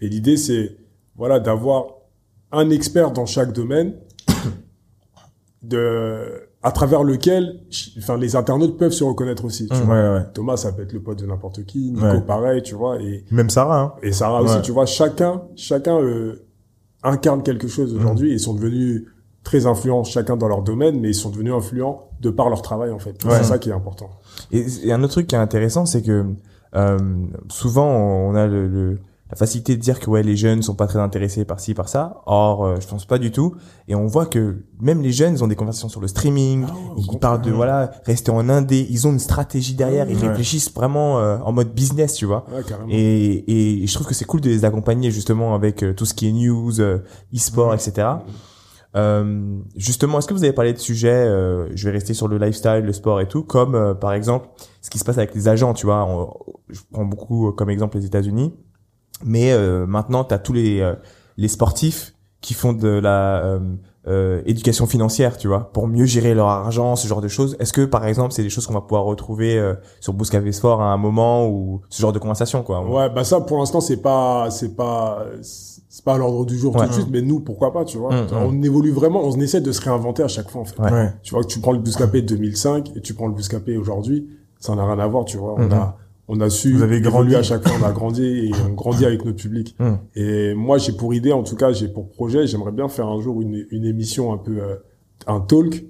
Et l'idée, c'est, voilà, d'avoir un expert dans chaque domaine de, à travers lequel, enfin, les internautes peuvent se reconnaître aussi, tu Mm. vois. Ouais, ouais. Thomas, ça peut être le pote de n'importe qui. Nico, Ouais. pareil, tu vois. Et, Même Sarah, hein. et Sarah aussi, tu vois. Chacun, chacun euh, incarne quelque chose aujourd'hui. Ils sont devenus très influents chacun dans leur domaine, mais ils sont devenus influents de par leur travail, en fait. Ouais. C'est ça qui est important. Et, et un autre truc qui est intéressant, c'est que euh, souvent on a le, le- la facilité de dire que ouais les jeunes sont pas très intéressés par ci par ça. Or, euh, je pense pas du tout. Et on voit que même les jeunes ils ont des conversations sur le streaming. Ah ils parlent de voilà rester en indé. Ils ont une stratégie derrière. Ils Ouais. réfléchissent vraiment euh, en mode business, tu vois. Ouais. Et, et je trouve que c'est cool de les accompagner justement avec euh, tout ce qui est news, euh, e-sport, etc. Euh, justement, est-ce que vous avez parlé de sujets, euh, je vais rester sur le lifestyle, le sport et tout, comme euh, par exemple ce qui se passe avec les agents, tu vois. on- je prends beaucoup comme exemple les États-Unis, mais euh, maintenant tu as tous les euh, les sportifs qui font de la euh, euh, éducation financière, tu vois, pour mieux gérer leur argent, ce genre de choses. Est-ce que par exemple c'est des choses qu'on va pouvoir retrouver euh, sur Bouscavé Sport à un moment ou ce genre de conversation, quoi. Ouais, bah ça, pour l'instant, c'est pas, c'est pas, c'est pas à l'ordre du jour Ouais. tout de suite, mais nous, pourquoi pas, tu vois. Mm, On évolue vraiment, on essaie de se réinventer à chaque fois, en fait. Ouais. Tu vois, que tu prends le Bouscapé de 2005 et tu prends le Bouscapé aujourd'hui, ça n'a rien à voir, tu vois. On a, on a su Vous avez grandi. à chaque fois, on a grandi et on grandit avec notre public. Mm. Et moi, j'ai pour idée, en tout cas, j'ai pour projet, j'aimerais bien faire un jour une, une émission un peu, euh, un talk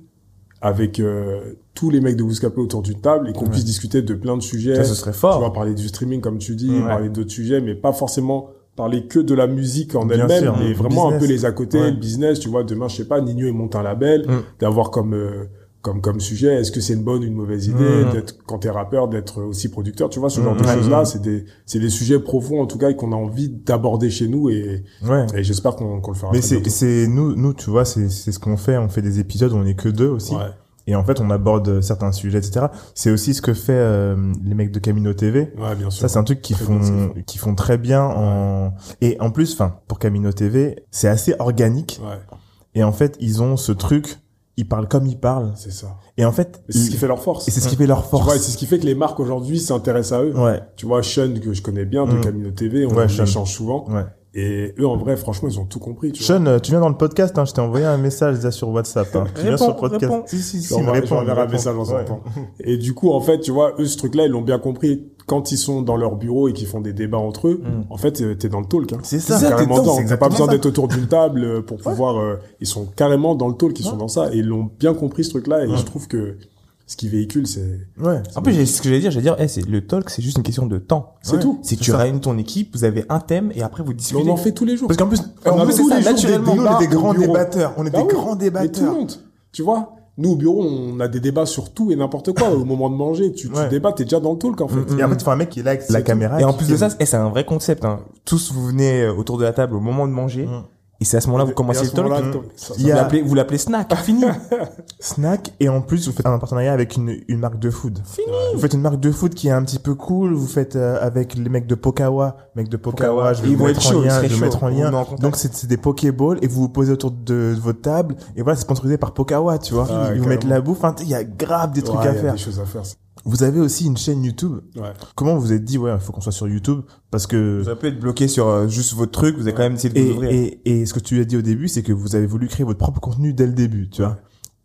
avec euh, tous les mecs de Bouscapé autour d'une table et qu'on Ouais. puisse discuter de plein de sujets. Ça, ce serait Tu fort. vas parler du streaming, comme tu dis, Ouais. parler d'autres sujets, mais pas forcément parler que de la musique en elle-même, mais vraiment un peu les à côté, Ouais. le business, tu vois, demain, je sais pas, Nino, il monte un label, Mm. d'avoir comme, euh, comme, comme sujet, est-ce que c'est une bonne ou une mauvaise idée, Mm. d'être, quand t'es rappeur, d'être aussi producteur, tu vois, ce genre Mm. de Ouais. choses-là, c'est des, c'est des sujets profonds, en tout cas, et qu'on a envie d'aborder chez nous et, Ouais. et j'espère qu'on, qu'on le fera Mais c'est, c'est, nous, nous, tu vois, c'est, c'est ce qu'on fait. On fait des épisodes où on est que deux aussi. Ouais. Et en fait, on aborde certains sujets, etc. C'est aussi ce que fait euh, les mecs de Camino TV. Ouais, bien sûr. Ça, c'est un truc qu'ils font, qu'ils font très bien en, et en plus, enfin, pour Camino TV, c'est assez organique. Ouais, Et en fait, ils ont ce truc, ils parlent comme ils parlent. c'est ça. Et en fait, c'est ce qui fait leur force. et c'est ce qui fait leur Tu vois, force. c'est ce qui fait que les marques aujourd'hui s'intéressent à eux. Ouais, Tu vois, Sean, que je connais bien, de Mm. Camino TV, on Ouais, échange souvent. Et eux, en vrai, franchement, ils ont tout compris. Tu vois. Sean, tu viens dans le podcast, hein, je t'ai envoyé un message déjà sur WhatsApp. Hein. Tu viens Réponds, sur le podcast. réponds. Si, si, si, leur enverrai un message en Ouais. temps. Et du coup, en fait, tu vois, eux, ce truc-là, ils l'ont bien compris. Quand ils sont dans leur bureau et qu'ils font des débats entre eux, Mm. en fait, euh, t'es dans le talk. Hein. C'est C'est ça, carrément t'es dedans, c'est T'as pas besoin d'être autour d'une table euh, pour pouvoir. euh, ils sont carrément dans le talk, ils sont dans ça. Et ils l'ont bien compris, ce truc-là. Et Ouais. je trouve que ce qu'ils véhiculent, c'est Ouais. En plus, j'ai- ce que j'allais dire, j'allais dire, eh, c'est le talk, c'est juste une question de temps. c'est Ouais. tout. Si C'est tu réunis ton équipe, vous avez un thème et après vous Mais discutez. on en fait tous les jours. Parce qu'en plus, On en a plus, tous c'est les jours des naturellement, nous, on débats est des grands bureau. débatteurs. On est Bah des oui, grands Mais tout le débatteurs. monde. Tu vois, nous au bureau, on a des débats sur tout et n'importe quoi. Au moment de manger, tu, tu Ouais. débattes, t'es déjà dans le talk en fait. Mm, mm. Et après, tu vois un mec qui est là avec la caméra. Et en plus de ça, eh, c'est un vrai concept. Hein. Tous vous venez euh, autour de la table au moment de manger, Mm. Et c'est à ce moment-là que vous commencez le talk. ça- Vous a- l'appelez, vous l'appelez snack, fini. Snack et en plus vous faites un partenariat avec une, une marque de food. Vous faites une marque de food qui est un petit peu cool. Vous faites euh, avec les mecs de Pokawa, mecs de Pokawa. Pokawa. Je vais Ils vous vont mettre être en chauds, ils lien. Je vais chauds. mettre en On lien. en. Donc c'est c'est des Pokéballs et vous vous posez autour de, de votre table et voilà c'est sponsorisé par Pokawa, tu vois. Ah, Ils vous mettent la bouffe. Enfin, il y a grave des trucs Ouais, à il y a faire. des choses à faire. Vous avez aussi une chaîne YouTube. Ouais. Comment vous vous êtes dit ouais, il faut qu'on soit sur YouTube parce que Vous avez pu être bloqué sur euh, juste votre truc, vous avez quand même essayé de et, vous ouvrir. et, et ce que tu as dit au début, c'est que vous avez voulu créer votre propre contenu dès le début, tu vois.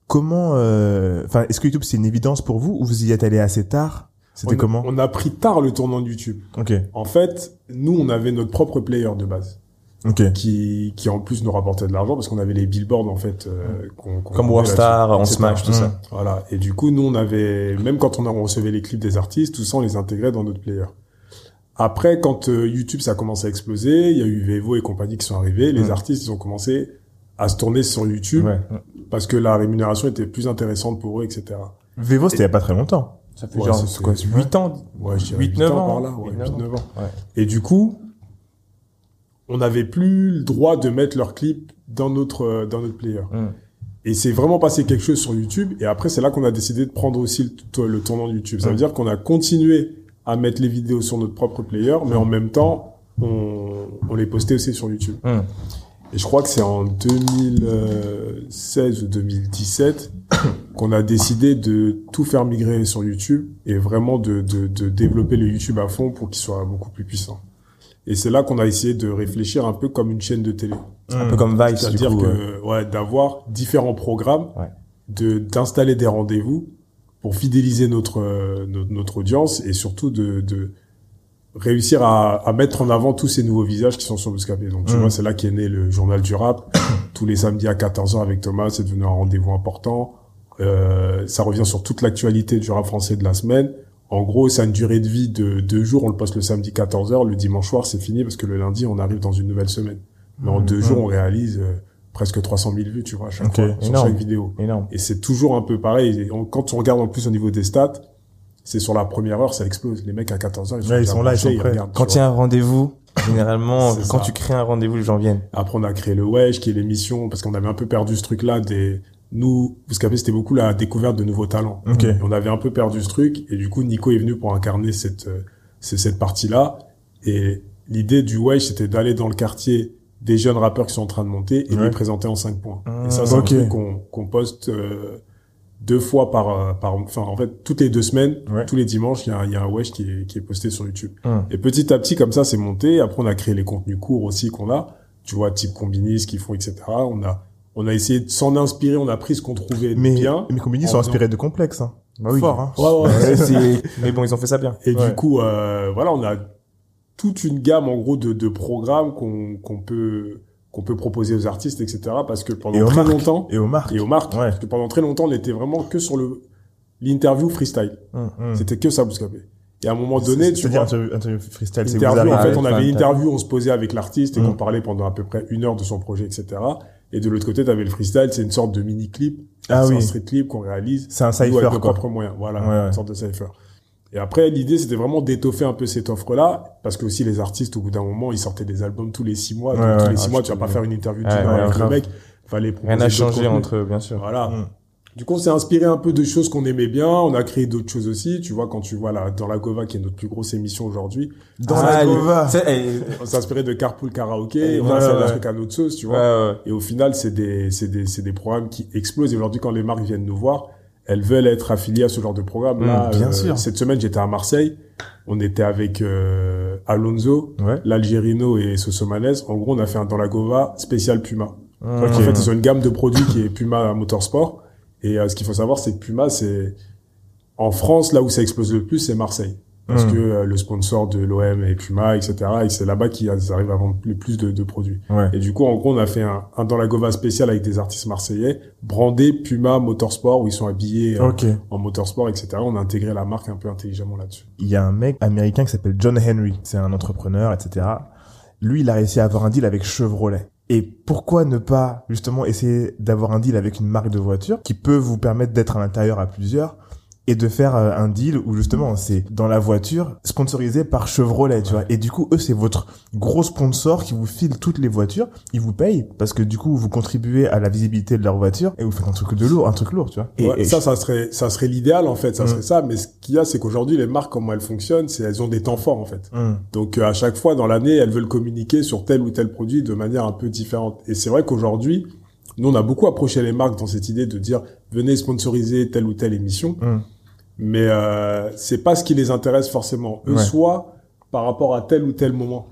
Comment, euh, enfin, est-ce que YouTube c'est une évidence pour vous ou vous y êtes allé assez tard? C'était comment? On a pris tard le tournant de YouTube. Ok, En fait, nous, on avait notre propre player de base, ok. qui, qui en plus nous rapportait de l'argent parce qu'on avait les billboards en fait. euh, qu'on- qu'on Comme Warstar, en. Smash, tout ça. Mm. Voilà. Et du coup, nous, on avait, même quand on a recevait les clips des artistes, tout ça, on les intégrait dans notre player. Après, quand euh, YouTube, ça a commencé à exploser, il y a eu Vevo et compagnie qui sont arrivés, les Mm. artistes, ils ont commencé à se tourner sur YouTube Ouais. parce que la rémunération était plus intéressante pour eux, etc. Vevo, c'était il y a pas très longtemps. Ça fait Ouais, genre, c'est- c'est quoi, c'est- 8 ans? Ouais, je dirais 8, 8 9 ans ans, par là, ouais, 8, 8, 9 ans. Ouais. Et du coup, on n'avait plus le droit de mettre leurs clips dans notre, euh, dans notre player. Mm. Et c'est vraiment passé quelque chose sur YouTube. Et après, c'est là qu'on a décidé de prendre aussi le, to- le tournant de YouTube. Ça veut Mm. dire qu'on a continué à mettre les vidéos sur notre propre player, mais en même temps, on, on les postait aussi sur YouTube. Et je crois que c'est en 2016 ou 2017 qu'on a décidé de tout faire migrer sur YouTube et vraiment de, de, de développer le YouTube à fond pour qu'il soit beaucoup plus puissant. Et c'est là qu'on a essayé de réfléchir un peu comme une chaîne de télé. Un peu comme Vice, du C'est-à-dire coup. que, ouais, d'avoir différents programmes, Ouais. de d'installer des rendez-vous pour fidéliser notre, euh, notre notre audience et surtout de, de réussir à, à mettre en avant tous ces nouveaux visages qui sont sur Bouscapé. Donc tu Mm. vois, c'est là qu'est né le journal du rap. Tous les samedis à 14h avec Thomas, c'est devenu un rendez-vous important. Euh, ça revient sur toute l'actualité du rap français de la semaine. En gros, ça a une durée de vie de deux jours. On le poste le samedi 14h, le dimanche soir, c'est fini parce que le lundi, on arrive dans une nouvelle semaine. Mais en Mm. deux jours, on réalise euh, presque 300 000 vues, tu vois, à chaque fois, sur énorme. chaque vidéo. Énorme. Et c'est toujours un peu pareil. Et on- quand on regarde en plus au niveau des stats, c'est sur la première heure, ça explose. Les mecs à 14 heures, ils sont, Ouais, ils déjà sont là, ils branchés, sont prêts. regardent, Quand il y a un rendez-vous, généralement, quand ça. tu crées un rendez-vous, les gens viennent. Après, on a créé le Wesh, qui est l'émission, parce qu'on avait un peu perdu ce truc-là des, nous, parce qu'après, c'était beaucoup la découverte de nouveaux talents. Ok. Et on avait un peu perdu ce truc, et du coup, Nico est venu pour incarner cette, euh, cette partie-là. Et l'idée du Wesh, c'était d'aller dans le quartier des jeunes rappeurs qui sont en train de monter et de Ouais. les présenter en 5 points. Et ça, c'est Ok. un truc qu'on qu'on poste euh, deux fois par, euh, par, enfin, en fait, toutes les deux semaines, Ouais. tous les dimanches, il y a, y a un Wesh qui est, qui est posté sur YouTube. Mmh. Et petit à petit, comme ça, c'est monté. Après, on a créé les contenus courts aussi qu'on a. Tu vois, type Combini, ce qu'ils font, etc. On a, on a essayé de s'en inspirer. On a pris ce qu'on trouvait Mais, bien. mais Combini en sont inspirés de complexes. Hein. Bah oui. Fort, hein. Ouais, ouais. Mais bon, ils ont fait ça bien. Et Ouais. du coup, euh, voilà, on a toute une gamme en gros de, de programmes qu'on qu'on peut qu'on peut proposer aux artistes, etc. Parce que pendant Et très marques. longtemps Et aux marques. et aux marques, Ouais. parce que pendant très longtemps, on était vraiment que sur le l'interview freestyle. Mm. C'était que ça, Bouscapé. Et à un moment donné, tu vois, interview, interview freestyle, c'est vous interview, en fait, on avait une interview, on se posait avec l'artiste et Mm. qu'on parlait pendant à peu près une heure de son projet, etc. Et de l'autre côté, tu avais le freestyle, c'est une sorte de mini clip, Ah c'est oui. un street clip qu'on réalise. C'est un nous, avec cypher, nos propres moyens. Voilà, Ouais, une sorte de cypher. Et après, l'idée, c'était vraiment d'étoffer un peu cette offre-là, parce que aussi les artistes, au bout d'un moment, ils sortaient des albums tous les six mois. Donc tous les six Ah, mois, tu vas pas faire une interview d'une heure avec le mec. Fallait proposer Rien n'a changé entre eux, bien sûr. Voilà. Du coup, on s'est inspiré un peu de choses qu'on aimait bien. On a créé d'autres choses aussi. Tu vois, quand tu vois là, dans la Gova, qui est notre plus grosse émission aujourd'hui, Dans Ah, la le- Gova. on s'est inspiré de Carpool Karaoke. Ouais, on a fait ouais. un truc à notre sauce, tu vois. ouais. Et au final, c'est des, c'est des, c'est des programmes qui explosent. Et aujourd'hui, quand les marques viennent nous voir, elles veulent être affiliées à ce genre de programme. Mm, Là, bien euh, sûr. Cette semaine, j'étais à Marseille. On était avec euh, Alonso, l'Algérino et Sosomanes. En gros, on a fait un dans la Gova spécial Puma. Mmh. En fait, ils ont une gamme de produits qui est Puma Motorsport. Et euh, ce qu'il faut savoir, c'est que Puma, c'est en France, là où ça explose le plus, c'est Marseille. Parce Mm. que euh, le sponsor de l'OM est Puma, etc. Et c'est là-bas qu'ils arrivent à vendre le plus de, de produits. Ouais. Et du coup, en gros, on a fait un, un dans la Gova spécial avec des artistes marseillais, brandé Puma Motorsport, où ils sont habillés euh, en motorsport, etc. On a intégré la marque un peu intelligemment là-dessus. Il y a un mec américain qui s'appelle John Henry. C'est un entrepreneur, etc. Lui, il a réussi à avoir un deal avec Chevrolet. Et pourquoi ne pas justement essayer d'avoir un deal avec une marque de voiture qui peut vous permettre d'être à l'intérieur à plusieurs et de faire euh, un deal où justement c'est dans la voiture sponsorisé par Chevrolet, tu vois. Et du coup, eux, c'est votre gros sponsor qui vous file toutes les voitures. Ils vous payent parce que du coup, vous contribuez à la visibilité de leur voiture et vous faites un truc de lourd, un truc lourd, tu vois. Et, Ouais, et ça, ça serait, ça serait l'idéal, en fait. Ça Mm. serait ça. Mais ce qu'il y a, c'est qu'aujourd'hui, les marques, comment elles fonctionnent, c'est elles ont des temps forts, en fait. Hum, Donc euh, à chaque fois dans l'année, elles veulent communiquer sur tel ou tel produit de manière un peu différente. Et c'est vrai qu'aujourd'hui, nous on a beaucoup approché les marques dans cette idée de dire venez sponsoriser telle ou telle émission, hum. Mais euh, c'est pas ce qui les intéresse forcément. Eux, Ouais. soit par rapport à tel ou tel moment,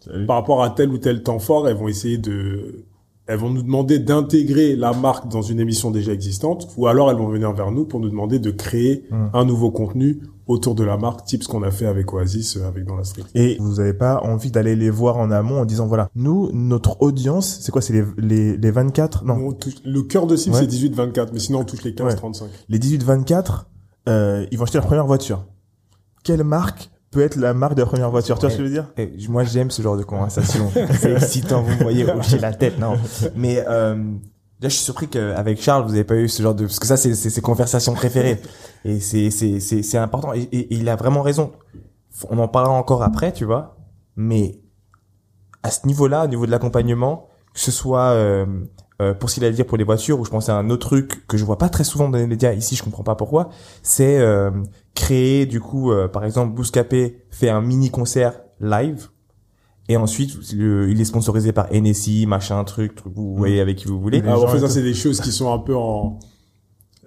Salut. par rapport à tel ou tel temps fort, elles vont essayer de elles vont nous demander d'intégrer la marque dans une émission déjà existante, ou alors elles vont venir vers nous pour nous demander de créer Mm. un nouveau contenu autour de la marque, type ce qu'on a fait avec Oasis, euh, avec Dans la Street. Et vous n'avez pas envie d'aller les voir en amont en disant voilà, nous, notre audience, c'est quoi C'est les, les, les 24 Non, Nous, on touche- le cœur de cible, Ouais. c'est 18-24, mais sinon, on touche les 15-35. les 18-24, euh, ils vont acheter leur première voiture. Quelle marque peut être la marque de la première voiture? Tu vois ce que je veux dire? Eh, moi, j'aime ce genre de conversation. c'est excitant, vous me voyez hocher la tête, non. Mais euh, là, je suis surpris qu'avec Charles, vous n'avez pas eu ce genre de... Parce que ça, c'est ses conversations préférées. Et c'est c'est c'est c'est important. Et, et- et il a vraiment raison. On en parlera encore après, tu vois. Mais à ce niveau-là, au niveau de l'accompagnement, que ce soit euh, euh, pour ce qu'il a à dire pour les voitures, ou je pense à un autre truc que je vois pas très souvent dans les médias ici, je comprends pas pourquoi, c'est euh, créer du coup, euh, par exemple, Bouscapé fait un mini concert live. Et ensuite, le- il est sponsorisé par NSI, machin, truc, truc, vous voyez avec qui vous voulez. Ah, en tout. c'est des choses qui sont un peu en,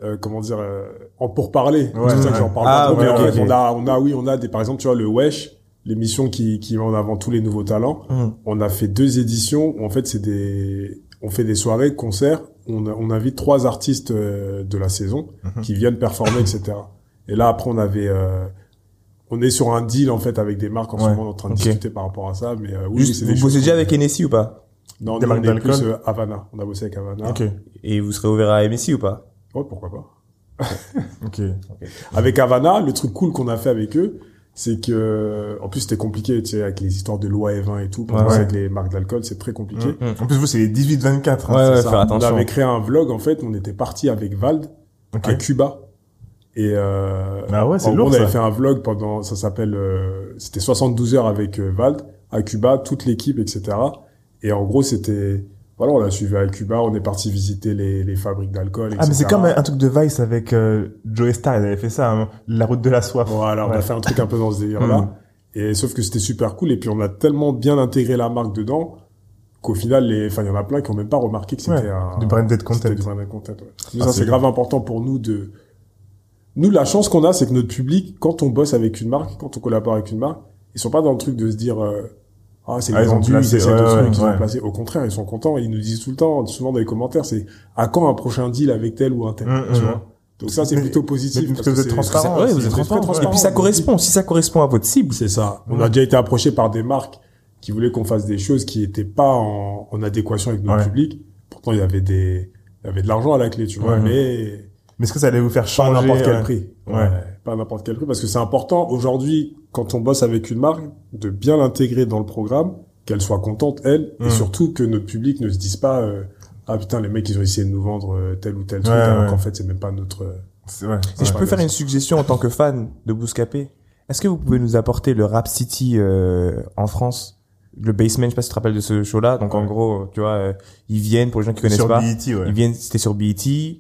euh, comment dire, euh, en pourparler. Ouais, c'est ça que j'en parle Ah, pas trop, mais on a, on a, oui, on a des, par exemple, tu vois, le Wesh, l'émission qui, qui met en avant tous les nouveaux talents. Hum. On a fait deux éditions. où, En fait, c'est des, on fait des soirées, concerts. On, invite trois artistes euh, de la saison Mhm. qui viennent performer, etc. Et là, après, on avait, euh, on est sur un deal en fait avec des marques en ce moment on est en train de discuter par rapport à ça. Mais euh, oui, Juste, c'est vous bossez déjà avec NSI ou pas? Non, Des nous, on est plus euh, Havana. On a bossé avec Havana. Ok, Et vous serez ouvert à MSI ou pas? Ouais, pourquoi pas. ok. Avec Havana, le truc cool qu'on a fait avec eux, c'est que, en plus, c'était compliqué, tu sais, avec les histoires de loi E20 et tout. Pour Ouais, ouais. avec les marques d'alcool, c'est très compliqué. Hum. En plus, vous, c'est les 18-24. hein, Ouais, c'est ouais, ça. faire On attention. avait créé un vlog, en fait, on était parti avec Vald à Cuba. Et euh, Ah ouais, c'est en gros, lourd, on avait ça. fait un vlog pendant, ça s'appelle, euh, c'était 72 heures avec euh, Vald à Cuba, toute l'équipe, etc. Et en gros, c'était, voilà, on l'a suivi à Cuba, on est parti visiter les, les fabriques d'alcool, etc. Ah, mais c'est comme un truc de Vice avec euh, Joe Star, ils avaient fait ça, hein, la route de la soif. Voilà, on Ouais. a fait un truc un peu dans ce délire-là. Mm. Et sauf que c'était super cool. Et puis on a tellement bien intégré la marque dedans qu'au final, les, enfin, il y en a plein qui ont même pas remarqué que c'était Ouais, un du branded content. Du branded content. Ouais. Ah, ça c'est c'est grave important pour nous de. Nous, la chance qu'on a, c'est que notre public, quand on bosse avec une marque, quand on collabore avec une marque, ils sont pas dans le truc de se dire. euh, ah, c'est Ah, ils ont placé, ils ouais, ouais, ont ouais. placé. Au contraire, ils sont contents. Ils nous disent tout le temps, souvent dans les commentaires, c'est à quand un prochain deal avec tel ou un tel, Mm, tu mm. vois? Donc ça, c'est plutôt positif. mais parce que vous êtes transparent, Ouais, vous êtes transparent. Et puis ça correspond, si ça correspond à votre cible. C'est ça. On Ouais. a déjà été approché par des marques qui voulaient qu'on fasse des choses qui étaient pas en, en adéquation avec notre Ouais. public. Pourtant, il y avait des, il y avait de l'argent à la clé, tu vois. Ouais. Mais Mais est-ce que ça allait vous faire pas à changer n'importe quel prix. Ouais. Pas n'importe quel prix parce que c'est important aujourd'hui, quand on bosse avec une marque, de bien l'intégrer dans le programme, qu'elle soit contente, elle, et surtout que notre public ne se dise pas, euh, ah putain, les mecs, ils ont essayé de nous vendre euh, tel ou tel truc, Ouais, alors ouais. qu'en fait, c'est même pas notre, euh, C'est-. Si je peux faire une suggestion en tant que fan de Bouscapé, est-ce que vous pouvez nous apporter le Rap City euh, en France? Le Basement, je sais pas si tu te rappelles de ce show-là. Donc en gros, tu vois, euh, ils viennent pour les gens qui connaissent Sur pas. BET, ouais. Ils viennent, c'était sur BET.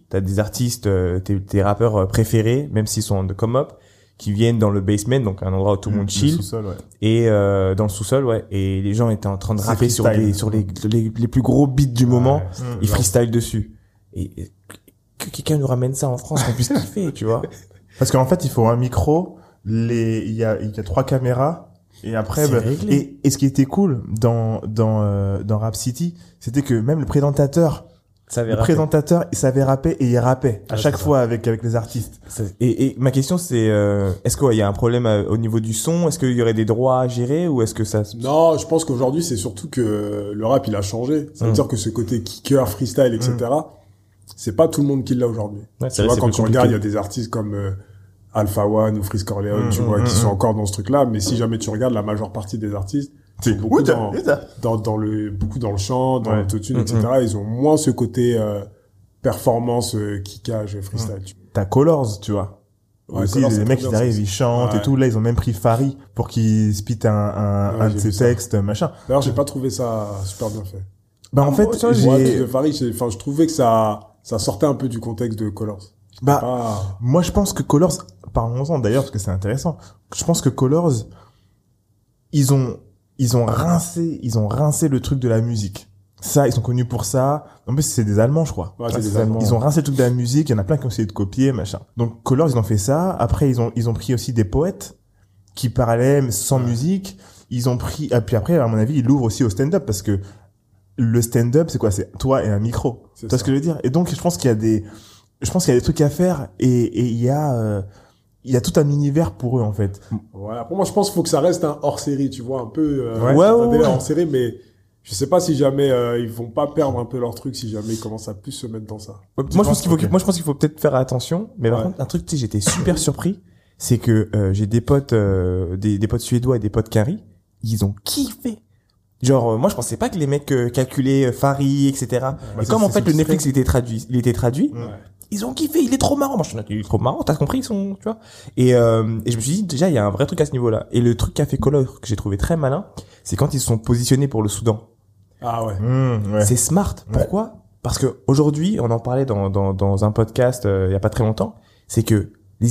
T'as des artistes, euh, tes, tes rappeurs euh, préférés, même s'ils sont de come up, qui viennent dans le basement, donc un endroit où tout le monde Le chill, sous-sol, ouais. et euh, dans le sous-sol, ouais. Et les gens étaient en train de rapper sur les sur les, les les plus gros beats du moment. Mm. Ils freestyle dessus. Et et que quelqu'un nous ramène ça en France, qu'on puisse kiffer, tu vois. Parce qu'en fait, il faut un micro, les, il y a, il y a trois caméras, et après, bah, et, et ce qui était cool dans, dans, euh, dans Rap City, c'était que même le présentateur, Ça le présentateur, il savait rapper et il rappait à Ouais, chaque fois avec, avec les artistes. Et, et ma question c'est, euh, est-ce qu'il y a un problème euh, au niveau du son? Est-ce qu'il y aurait des droits à gérer ou est-ce que ça se- Non, je pense qu'aujourd'hui, c'est surtout que le rap, il a changé. Ça veut Mm. dire que ce côté kicker, freestyle, etc., c'est pas tout le monde qui l'a aujourd'hui. Ouais, Tu c'est vrai, vois, quand tu regardes, il y a des artistes comme euh, Alpha One ou Freeze Corleone, Mm, tu vois, mm, qui sont mm. encore dans ce truc-là. Mais si jamais tu regardes la majeure partie des artistes, C'est beaucoup dans- dans, dans le, beaucoup dans le chant, dans Ouais. l'autotune, etc., ils ont moins ce côté euh, performance, euh, kickage, freestyle. tu T'as Colors, tu vois. Ouais, aussi, Colors, les mecs, très ils arrivent, ils chantent et tout. Là, ils ont même pris Farid pour qu'il spit un, un, Ouais, un de j'ai ses ça. textes, machin. D'ailleurs, j'ai pas trouvé ça super bien fait. Bah, en fait, ça, j'ai, enfin, je trouvais que ça, ça sortait un peu du contexte de Colors. bah, Ah, Moi, je pense que Colors, parlons-en d'ailleurs, parce que c'est intéressant. Je pense que Colors, ils ont, ils ont rincé, ils ont rincé le truc de la musique. Ça, ils sont connus pour ça. En plus, c'est des Allemands, je crois. ouais, c'est Ouais, des Allemands. Ils ont rincé le truc de la musique. Il y en a plein qui ont essayé de copier, machin. Donc, Colors, ils ont fait ça. Après, ils ont, ils ont pris aussi des poètes qui parlaient mais sans Ouais. musique. Ils ont pris, et puis après, à mon avis, ils l'ouvrent aussi au stand-up parce que le stand-up, c'est quoi? C'est toi et un micro. Tu C'est ce que je veux dire? Et donc, je pense qu'il y a des, je pense qu'il y a des trucs à faire et, et il y a, euh, il y a tout un univers pour eux, en fait. Voilà. Pour moi, je pense qu'il faut que ça reste un hors série, tu vois, un peu, euh, Ouais. Ouais, un ouais, hors série, mais je sais pas si jamais euh, ils vont pas perdre un peu leur truc si jamais ils commencent à plus se mettre dans ça. moi je pense qu'il faut, que- moi je pense qu'il faut peut-être faire attention. Mais par Ouais. contre, un truc, tu sais, j'étais super surpris, c'est que euh, j'ai des potes, euh, des, des potes suédois et des potes carry, ils ont kiffé. Genre, euh, moi je pensais pas que les mecs euh, calculaient euh, Fari, etc. Bah, et comme en fait le. Netflix il était traduit, il était traduit, Ouais. Ils ont kiffé, il est trop marrant. Moi, je suis là, il est trop marrant, t'as compris, ils sont, tu vois. Et, euh, et je me suis dit, déjà, il y a un vrai truc à ce niveau-là. Et le truc qu'a fait Color, que j'ai trouvé très malin, c'est quand ils se sont positionnés pour le Soudan. Ah ouais. Mmh, ouais. C'est smart. Pourquoi? Parce que aujourd'hui, on en parlait dans, dans, dans un podcast euh, il y a pas très longtemps, c'est que les,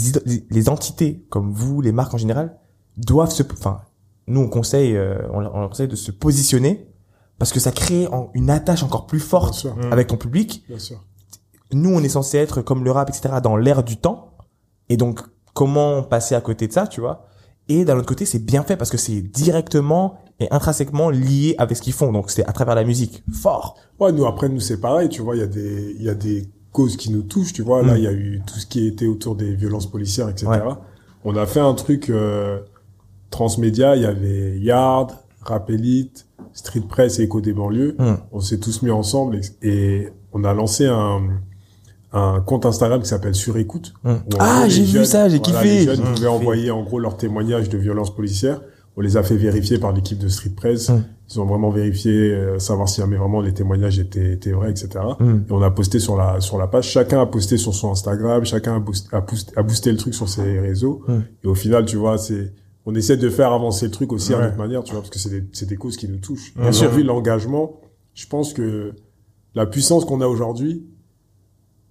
les, entités, comme vous, les marques en général, doivent se, enfin, nous on conseille, euh, on, conseille de se positionner parce que ça crée en- une attache encore plus forte avec ton public Bien sûr. Nous, on est censé être comme le rap, etc., dans l'air du temps. Et donc, comment passer à côté de ça, tu vois? Et d'un autre côté, c'est bien fait parce que c'est directement et intrinsèquement lié avec ce qu'ils font. Donc, c'est à travers la musique. Fort. Ouais, nous après nous c'est pareil, tu vois, il y a des il y a des causes qui nous touchent, tu vois. Là, Mm. il y a eu tout ce qui était autour des violences policières, etc. Ouais. On a fait un truc euh, transmédia, il y avait Yard, Rap Elite, Street Press et Écho des banlieues. Mm. On s'est tous mis ensemble et, et on a lancé un un compte Instagram qui s'appelle Surécoute. Mm. en Ah, j'ai vu ça, j'ai voilà, kiffé. Les jeunes Mm. pouvaient envoyer en gros leurs témoignages de violences policières. On les a fait vérifier par l'équipe de Street Press. Mm. Ils ont vraiment vérifié, euh, savoir si jamais vraiment les témoignages étaient, étaient vrais, etc. Mm. Et on a posté sur la sur la page. Chacun a posté sur son Instagram. Chacun a, boost- a, boost- a boosté le truc sur ses réseaux. Et au final, tu vois, c'est on essaie de faire avancer le truc aussi à Ouais. notre manière, tu vois, parce que c'est des c'est des causes qui nous touchent. Bien sûr. Aujourd'hui, l'engagement, je pense que la puissance qu'on a aujourd'hui,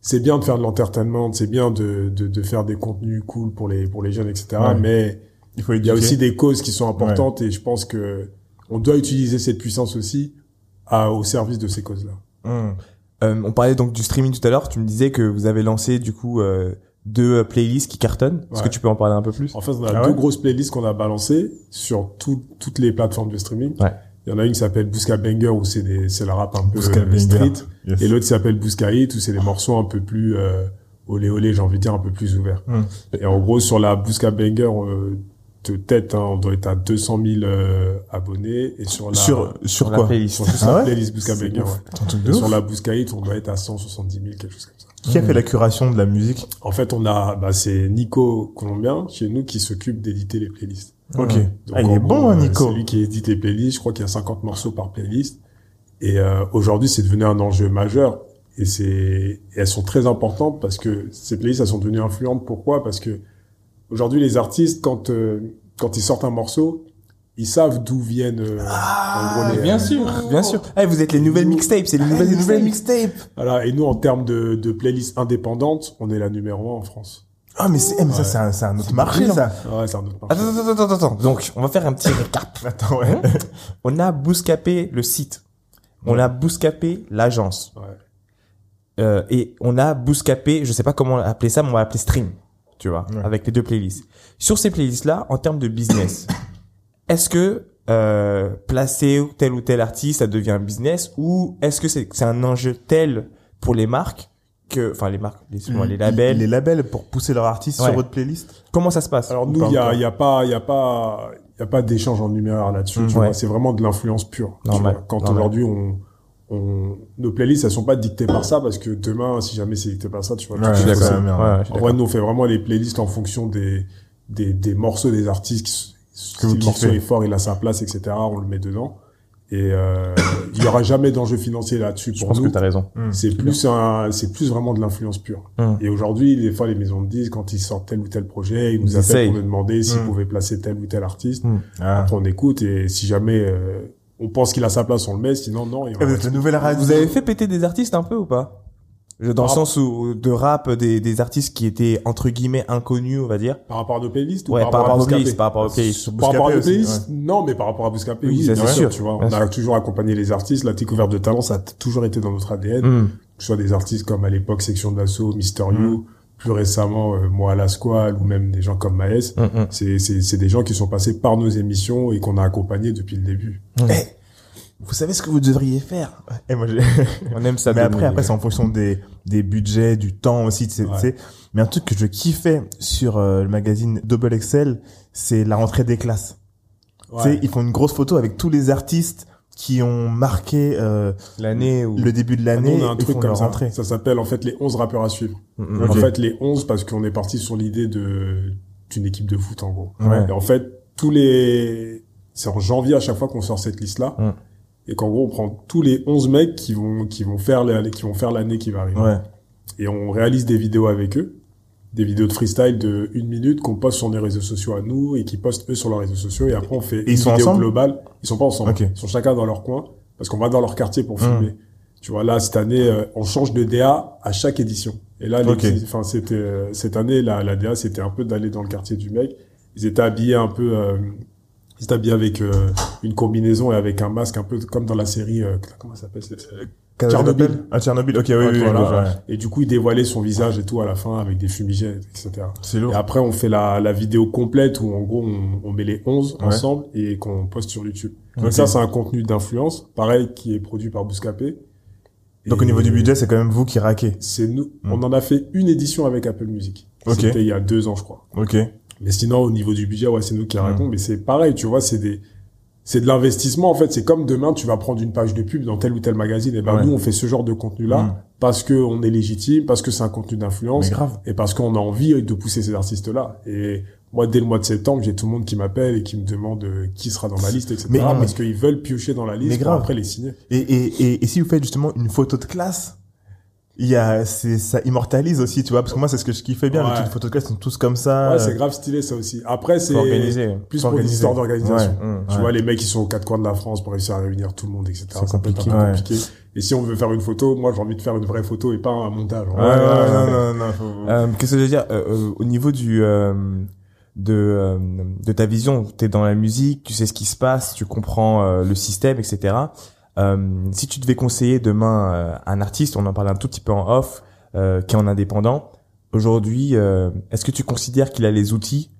c'est bien de faire de l'entertainment, c'est bien de, de de faire des contenus cool pour les pour les jeunes, etc. Ouais. Mais Il faut il y a aussi des causes qui sont importantes et je pense que on doit utiliser cette puissance aussi à, au service de ces causes-là. Mmh. Euh, on parlait donc du streaming tout à l'heure. Tu me disais que vous avez lancé, du coup, euh, deux euh, playlists qui cartonnent. Est-ce Ouais. que tu peux en parler un peu plus? En fait, on a Ah deux ouais? grosses playlists qu'on a balancées sur tout- toutes les plateformes de streaming. Ouais. Il y en a une qui s'appelle Bouska Banger où c'est des c'est le rap un peu Bouska euh, street Yes. et l'autre qui s'appelle Bouska Hit où c'est des morceaux un peu plus euh, olé olé, j'ai envie de dire un peu plus ouvert. Mm. Et en gros, sur la Bousca Banger euh, de tête, hein, on doit être à 200 000 euh, abonnés. Et sur la, sur sur sur la quoi playlist. sur Ah la ouais playlist Bousca C'est Banger, ouais. Et sur la Bousca Hit, on doit être à 170 000, quelque chose comme ça. Qui a fait la curation de la musique? En fait, on a, bah, c'est Nico Colombien, chez nous, qui s'occupe d'éditer les playlists. Ok. Donc, Ah, il est bon, hein, euh, Nico. C'est lui qui édite les playlists. Je crois qu'il y a 50 morceaux par playlist. Et euh, aujourd'hui, c'est devenu un enjeu majeur. Et c'est, et elles sont très importantes parce que ces playlists, elles sont devenues influentes. Pourquoi? Parce que aujourd'hui, les artistes, quand euh, quand ils sortent un morceau, ils savent d'où viennent. euh, les- Bien sûr, bien sûr. Eh, vous êtes les nouvelles mixtapes, c'est les nouvelles, les nouvelles mixtapes. Voilà. Et nous, en termes de, de playlists indépendantes, on est la numéro un en France. Ah mais c'est eh, mais ça c'est un c'est un autre marché ça. Ouais, c'est un autre marché. Attends, attends, attends, attends, attends. Donc, on va faire un petit récap. Attends ouais. On a bouscapé le site. On a bouscapé l'agence. Ouais. Euh, et on a bouscapé, je sais pas comment appeler ça, mais on va appeler stream. Tu vois, Ouais. avec les deux playlists. Sur ces playlists-là, en termes de business, est-ce que euh, placer tel ou tel artiste, ça devient un business ou est-ce que c'est c'est un enjeu tel pour les marques que, enfin les marques, les, excuse-moi, les labels, Les labels pour pousser leur artiste Ouais. sur votre playlist. comment ça se passe? Alors Ou nous, il y a, encore il y a pas, il y a pas, il y a pas d'échange en numéraire là-dessus. Mm, ouais. c'est vraiment de l'influence pure. Normal. Quand aujourd'hui on, on, nos playlists, elles sont pas dictées par ça parce que demain, si jamais c'est dicté par ça, tu vois. Ouais, tout bien, Ouais, En vrai, nous on fait vraiment les playlists en fonction des, des, des morceaux des artistes. Qui, si le morceau est fort, il a sa place, etc. On le met dedans. Et euh, il y aura jamais d'enjeu financier là-dessus Je pense nous. que t'as raison. C'est plus un, c'est plus vraiment de l'influence pure. Mm. Et aujourd'hui, des fois, les maisons de disques, quand ils sortent tel ou tel projet, ils nous Ils appellent essayent. pour nous demander s'ils Mm. pouvaient placer tel ou tel artiste. Ah. Après, on écoute et si jamais euh, on pense qu'il a sa place, on le met. Sinon, non. il Eh, Vous êtes la nouvelle radio. Vous avez fait péter des artistes un peu ou pas? Dans le sens où de rap des, des artistes qui étaient entre guillemets inconnus, on va dire. Par rapport à nos playlists ou Ouais, par par rapport à playlists, par rapport aux playlists. Sur Par rapport à nos playlists, non, mais par rapport à Bouscapé, Oui, oui, c'est sûr, sûr, tu vois. On a toujours accompagné les artistes. La découverte de talent, ça a toujours été dans notre ADN. Hmm. Que ce soit des artistes comme à l'époque Section d'Assaut, Mister You, plus récemment, euh, moi à la Squale, ou même des gens comme Maes. Hmm, hmm. C'est, c'est, c'est des gens qui sont passés par nos émissions et qu'on a accompagnés depuis le début. Eh, vous savez ce que vous devriez faire Eh, moi, j'ai- On aime ça. Mais après, après c'est en fonction des, des budgets, du temps aussi, tu sais, Ouais. tu sais. Mais un truc que je kiffais sur euh, le magazine Double Excel, c'est la rentrée des classes. Tu sais, ils font une grosse photo avec tous les artistes qui ont marqué euh. L'année où. le début de Ah, l'année on a un et truc comme ça. rentrée. Ça s'appelle en fait les 11 rappeurs à suivre. Hmm. Ok. En fait, les 11 parce qu'on est parti sur l'idée de d'une équipe de foot en gros. Ouais. Et en fait, tous les c'est en janvier à chaque fois qu'on sort cette liste là Mm. Et qu'en gros on prend tous les 11 mecs qui vont qui vont faire l'année qui vont faire l'année qui va arriver. Ouais. Et on réalise des vidéos avec eux, des vidéos de freestyle de une minute qu'on poste sur les réseaux sociaux à nous et qui postent eux sur leurs réseaux sociaux et après on fait ils une sont vidéo ensemble globale. Ils sont pas ensemble. Ok. Ils sont chacun dans leur coin parce qu'on va dans leur quartier pour filmer. Tu vois là cette année euh, on change de DA à chaque édition. Et là enfin c'était euh, cette année la la DA c'était un peu d'aller dans le quartier du mec. Ils étaient habillés un peu euh, ils habillés avec euh, une combinaison et avec un masque un peu comme dans la série euh, comment ça s'appelle Tchernobyl. Ah, Tchernobyl. Ok, oui, oui, oui, voilà. ouais. Et du coup, il dévoilait son visage et tout à la fin avec des fumigènes, etc. C'est Et lourd. après, on fait la, la vidéo complète où, en gros, on, on met les 11 Ouais. ensemble et qu'on poste sur YouTube. Donc ça, c'est un contenu d'influence, pareil, qui est produit par Bouscapé. Donc Et au niveau du budget, c'est quand même vous qui raquez. c'est nous, Mm. on en a fait une édition avec Apple Music. Ok. C'était il y a deux ans, je crois. Ok. Mais sinon, au niveau du budget, ouais, c'est nous qui Mm. racontons. Mais c'est pareil, tu vois, c'est des, c'est de l'investissement. En fait, c'est comme demain, tu vas prendre une page de pub dans tel ou tel magazine. Et ben, Ouais. nous, on fait ce genre de contenu-là parce que on est légitime, parce que c'est un contenu d'influence. Grave. et parce qu'on a envie de pousser ces artistes-là. Et moi, dès le mois de septembre, j'ai tout le monde qui m'appelle et qui me demande euh, qui sera dans ma liste, etc. Mais- parce qu'ils veulent piocher dans la liste Mais pour grave. après les signer. Et, et, et, et si vous faites justement une photo de classe, il y a, c'est, ça immortalise aussi, tu vois, parce que moi, c'est ce que je kiffais bien, Ouais. les petites photos sont tous comme ça. Ouais, c'est grave stylé, ça aussi. Après, c'est plus pour des histoires d'organisation. Ouais. Hmm. Tu Ouais. vois, les mecs qui sont aux quatre coins de la France pour réussir à réunir tout le monde, etc. C'est compliqué. compliqué. Et si on veut faire une photo, moi, j'ai envie de faire une vraie photo et pas un montage. Ouais, ouais, non, non, non, faut- Euh, Qu'est-ce que je veux dire? Euh, euh, Au niveau du euh, de euh, de ta vision, t'es dans la musique, tu sais ce qui se passe, tu comprends le système, etc. Euh, si tu devais conseiller demain euh, un artiste, on en parle un tout petit peu en off, euh, qui est en indépendant. Aujourd'hui, euh, est-ce que tu considères qu'il a les outils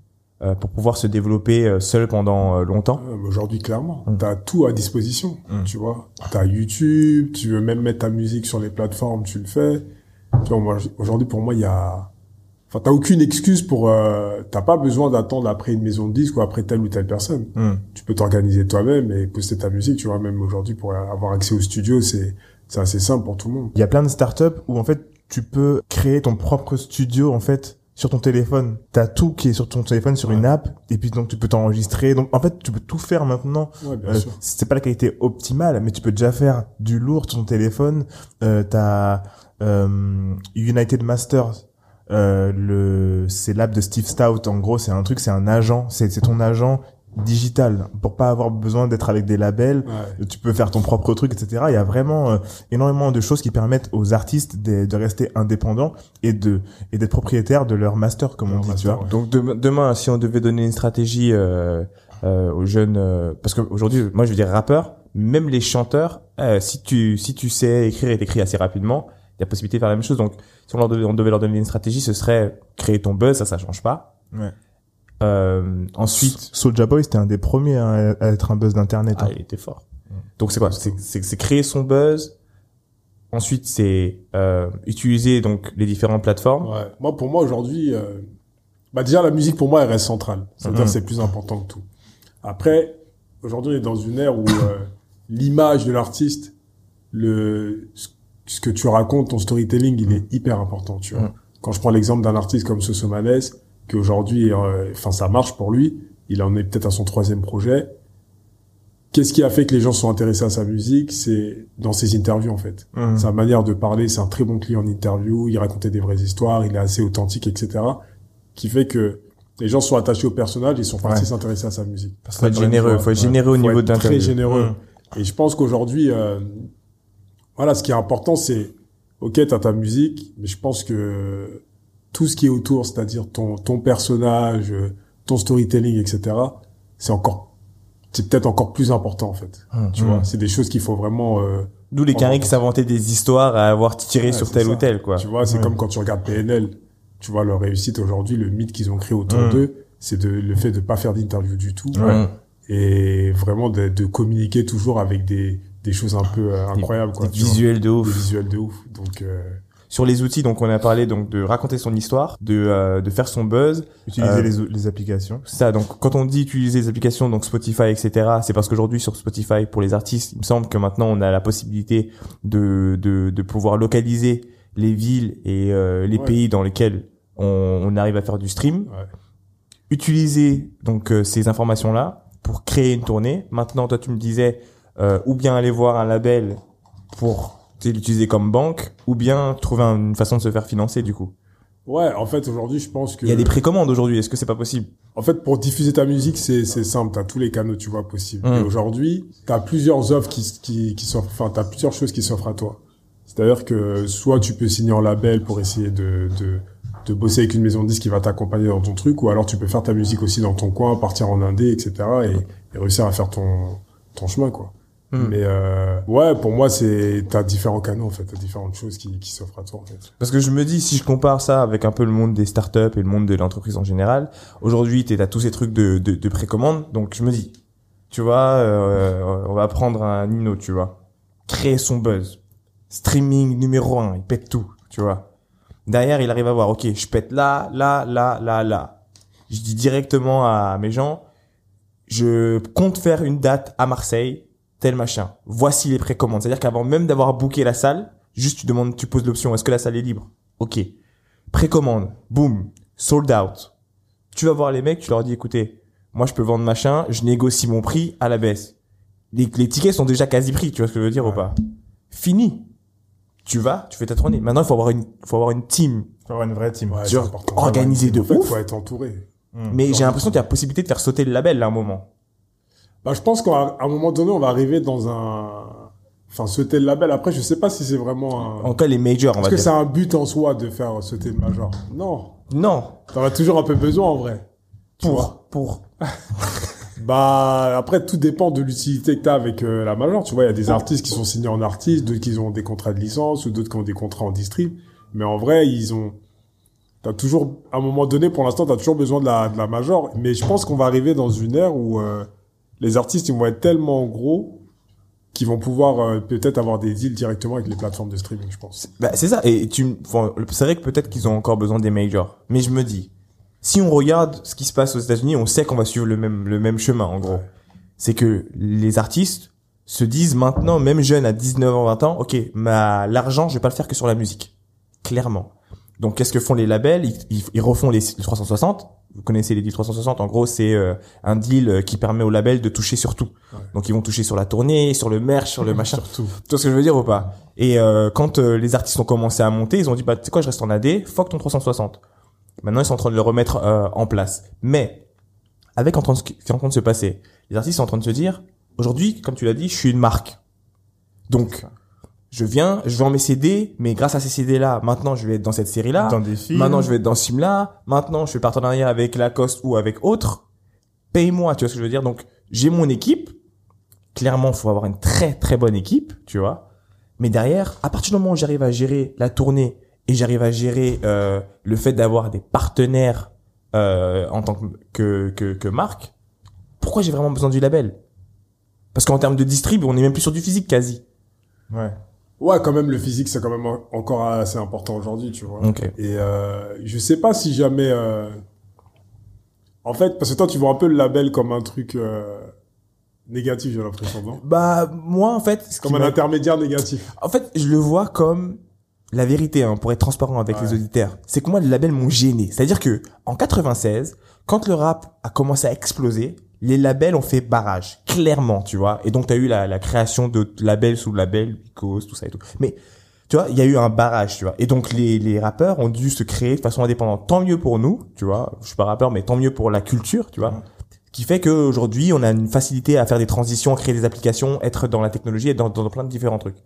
euh, pour pouvoir se développer euh, seul pendant longtemps? Euh, mais Aujourd'hui, clairement, Mm. t'as tout à disposition, Mm. tu vois. T'as YouTube, tu veux même mettre ta musique sur les plateformes, tu le fais. Tu vois, aujourd'hui, pour moi, il y a, enfin, t'as aucune excuse pour, euh, t'as pas besoin d'attendre après une maison de disques ou après telle ou telle personne. Hmm. Tu peux t'organiser toi-même et poster ta musique, tu vois, même aujourd'hui, pour avoir accès au studio, c'est, c'est assez simple pour tout le monde. Il y a plein de startups où en fait tu peux créer ton propre studio en fait sur ton téléphone. T'as tout qui est sur ton téléphone sur Ouais. une app et puis donc tu peux t'enregistrer. Donc en fait tu peux tout faire maintenant. Ouais, bien Euh, sûr. c'est pas la qualité optimale, mais tu peux déjà faire du lourd sur ton téléphone. Euh, t'as euh, United Masters. Euh, le c'est l'app de Steve Stout en gros c'est un truc c'est un agent c'est c'est ton agent digital pour pas avoir besoin d'être avec des labels Ouais. tu peux faire ton propre truc, etc. Il y a vraiment euh, énormément de choses qui permettent aux artistes de, de rester indépendants et de et d'être propriétaires de leur master, comme on dit, master, tu vois. ouais. Donc demain, demain, si on devait donner une stratégie euh, euh, aux jeunes, euh, parce qu'aujourd'hui, moi je veux dire rappeurs, même les chanteurs, euh, si tu si tu sais écrire et t'écris assez rapidement, y a possibilité de faire la même chose. Donc si on, leur devait, on devait leur donner une stratégie, ce serait créer ton buzz, ça ça change pas. Ouais. Euh, ensuite, Soulja Boy, c'était un des premiers à, à être un buzz d'internet. ah, hein. il était fort. Donc c'est quoi? C'est créer son buzz. Ensuite, c'est euh, utiliser donc les différentes plateformes. Ouais. Moi, pour moi, aujourd'hui, euh, bah déjà, la musique, pour moi, elle reste centrale. C'est-à-dire, Mhm. c'est plus important que tout. Après, aujourd'hui, on est dans une ère où euh, l'image de l'artiste, le, ce que tu racontes, ton storytelling, il est hyper important, tu vois. Mhm. Quand je prends l'exemple d'un artiste comme Sosomanes, qui aujourd'hui, euh, enfin, ça marche pour lui, il en est peut-être à son troisième projet. Qu'est-ce qui a fait que les gens sont intéressés à sa musique? C'est dans ses interviews, en fait. Mhm. Sa manière de parler, c'est un très bon client en interview, il racontait des vraies histoires, il est assez authentique, etc. Qui fait que les gens sont attachés au personnage, ils sont partis Ouais. s'intéresser à sa musique. Faut être généreux, faut être généreux au Faut niveau de très généreux. Et je pense qu'aujourd'hui, euh, voilà, ce qui est important, c'est, ok, t'as ta musique, mais je pense que tout ce qui est autour, c'est-à-dire ton, ton personnage, ton storytelling, etc., c'est encore, c'est peut-être encore plus important, en fait. Hum. Tu vois, c'est des choses qu'il faut vraiment, euh, D'où les carrés qui s'inventaient des histoires à avoir tiré Ouais, sur tel ça. ou tel, quoi. Tu vois, c'est Ouais. comme quand tu regardes PNL. Tu vois, leur réussite aujourd'hui, le mythe qu'ils ont créé autour d'eux, c'est de, le fait de pas faire d'interview du tout. Ouais. Et vraiment de, de communiquer toujours avec des, des choses un peu euh, incroyables, quoi. Des visuels de Des ouf. visuels de ouf. Donc, euh, Sur les outils, donc on a parlé donc de raconter son histoire, de euh, de faire son buzz. Utiliser Euh, les, les applications. Ça, donc quand on dit utiliser les applications, donc Spotify, etc., c'est parce qu'aujourd'hui sur Spotify, pour les artistes, il me semble que maintenant on a la possibilité de de, de pouvoir localiser les villes et euh, les Ouais. pays dans lesquels on, on arrive à faire du stream. ouais. Utiliser donc euh, ces informations-là pour créer une tournée. Maintenant, toi, tu me disais euh, ou bien aller voir un label pour l'utiliser comme banque, ou bien trouver une façon de se faire financer du coup. Ouais, en fait, aujourd'hui, je pense que... Il y a des précommandes aujourd'hui. Est-ce que c'est pas possible? En fait, pour diffuser ta musique, c'est c'est simple. T'as tous les canaux, tu vois, possibles. Mm. Et aujourd'hui, t'as plusieurs offres qui qui qui s'offrent. Enfin, t'as plusieurs choses qui s'offrent à toi. C'est-à-dire que soit tu peux signer en label pour essayer de de de bosser avec une maison de disques qui va t'accompagner dans ton truc, ou alors tu peux faire ta musique aussi dans ton coin, partir en indé, etc. Et, et réussir à faire ton ton chemin, quoi. Mm. Mais euh, ouais, pour moi, c'est t'as différents canaux en fait, t'as différentes choses qui qui s'offrent à toi en fait. Parce que je me dis, si je compare ça avec un peu le monde des startups et le monde de l'entreprise en général, aujourd'hui, t'es à tous ces trucs de, de, de précommande. Donc, je me dis, tu vois, euh, on va prendre un Nino, tu vois. Créer son buzz. Streaming numéro un, il pète tout, tu vois. Derrière, il arrive à voir, ok, je pète là, là, là, là, là. Je dis directement à mes gens, je compte faire une date à Marseille, tel machin. Voici les précommandes. C'est-à-dire qu'avant même d'avoir booké la salle, juste tu demandes, tu poses l'option, est-ce que la salle est libre? Ok. Précommande. Boom. Sold out. Tu vas voir les mecs, tu leur dis, écoutez, moi je peux vendre machin, je négocie mon prix à la baisse. Les, les tickets sont déjà quasi pris, tu vois ce que je veux dire ou pas? Fini. Tu vas, tu fais ta tournée. Maintenant, il faut avoir une, faut avoir une team. Faut avoir une vraie team. Ouais, de En fait, ouf. faut être entouré. Mais j'ai l'impression qu'il y a possibilité de faire sauter le label, là, à un moment. Bah, je pense qu'à un moment donné, on va arriver dans un, enfin, sauter le label. Après, je sais pas si c'est vraiment un, En tout cas, les majors, on est-ce que c'est un but en soi de faire sauter le major? Non. Non. T'en as toujours un peu besoin, en vrai. Pour. Pour. Bah, après, tout dépend de l'utilité que t'as avec euh, la major. Tu vois, il y a des artistes qui sont signés en artiste, d'autres qui ont des contrats de licence, ou d'autres qui ont des contrats en distrib. Mais en vrai, ils ont, t'as toujours, à un moment donné, pour l'instant, t'as toujours besoin de la, de la major. Mais je pense qu'on va arriver dans une ère où, euh, les artistes, ils vont être tellement gros qui vont pouvoir euh, peut-être avoir des deals directement avec les plateformes de streaming, je pense. Bah, c'est ça. Et tu, c'est vrai que peut-être qu'ils ont encore besoin des majors. Mais je me dis, si on regarde ce qui se passe aux États-Unis, on sait qu'on va suivre le même, le même chemin, en gros. Ouais. C'est que les artistes se disent maintenant, même jeunes à 19 ans, 20 ans, ok, ma, l'argent, je vais pas le faire que sur la musique. Clairement. Donc, qu'est-ce que font les labels? Ils, ils, refont les, les 360. Vous connaissez les deals 360. En gros, c'est euh, un deal euh, qui permet au label de toucher sur tout. Ouais. Donc, ils vont toucher sur la tournée, sur le merch, sur le machin. Surtout. Tu vois ce que je veux dire ou pas? Et euh, quand euh, les artistes ont commencé à monter, ils ont dit bah tu sais quoi, je reste en AD, fuck ton 360. Maintenant, ils sont en train de le remettre euh, en place. Mais avec en train de, ce qui est en train de se passer, les artistes sont en train de se dire aujourd'hui, comme tu l'as dit, je suis une marque. Donc je viens, je vends mes CD, mais grâce à ces CD là, maintenant je vais être dans cette série là. Dans des films. Maintenant, je vais être dans ce film-là. Maintenant, je fais partenariat avec Lacoste ou avec autre. Paye-moi, tu vois ce que je veux dire? Donc, j'ai mon équipe. Clairement, faut avoir une très très bonne équipe, tu vois. Mais derrière, à partir du moment où j'arrive à gérer la tournée et j'arrive à gérer euh, le fait d'avoir des partenaires euh, en tant que que, que, que marque, pourquoi j'ai vraiment besoin du label? Parce qu'en termes de distrib, on est même plus sur du physique quasi. Ouais. Ouais, quand même, le physique, c'est quand même en- encore assez important aujourd'hui, tu vois. Ok. Et euh, je sais pas si jamais... euh, En fait, parce que toi, tu vois un peu le label comme un truc euh, négatif, j'ai l'impression, non? Bah moi en fait, ce Comme un intermédiaire négatif. En fait, je le vois comme la vérité, hein, pour être transparent avec Ouais. les auditeurs. C'est que moi, les labels m'ont gêné. C'est-à-dire que en 96, quand le rap a commencé à exploser, les labels ont fait barrage, clairement, tu vois. Et donc, tu as eu la, la création de labels sous labels, Bicos, tout ça et tout. Mais tu vois, il y a eu un barrage, tu vois. Et donc, les, les rappeurs ont dû se créer de façon indépendante. Tant mieux pour nous, tu vois. Je suis pas rappeur, mais tant mieux pour la culture, tu vois. Qui fait qu'aujourd'hui, on a une facilité à faire des transitions, à créer des applications, être dans la technologie et dans, dans plein de différents trucs.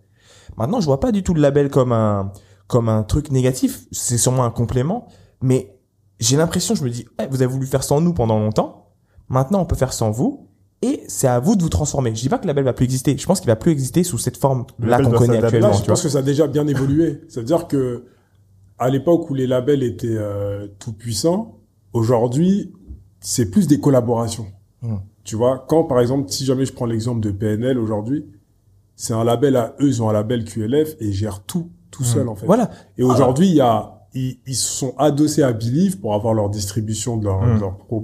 Maintenant, je vois pas du tout le label comme un comme un truc négatif. C'est sûrement un complément, mais j'ai l'impression, je me dis, Eh, vous avez voulu faire sans nous pendant longtemps. Maintenant, on peut faire sans vous, et c'est à vous de vous transformer. Je dis pas que le label va plus exister. Je pense qu'il va plus exister sous cette forme là qu'on connaît actuellement. Là, je tu vois. pense que ça a déjà bien évolué. C'est-à-dire que à l'époque où les labels étaient euh, tout puissants, aujourd'hui, c'est plus des collaborations. Hmm. Tu vois, quand par exemple, si jamais je prends l'exemple de PNL aujourd'hui, c'est un label à eux, ils ont un label QLF et ils gèrent tout tout seul en fait. Voilà. Et aujourd'hui, il y a ils, ils se sont adossés à Believe pour avoir leur distribution de leur, Hmm.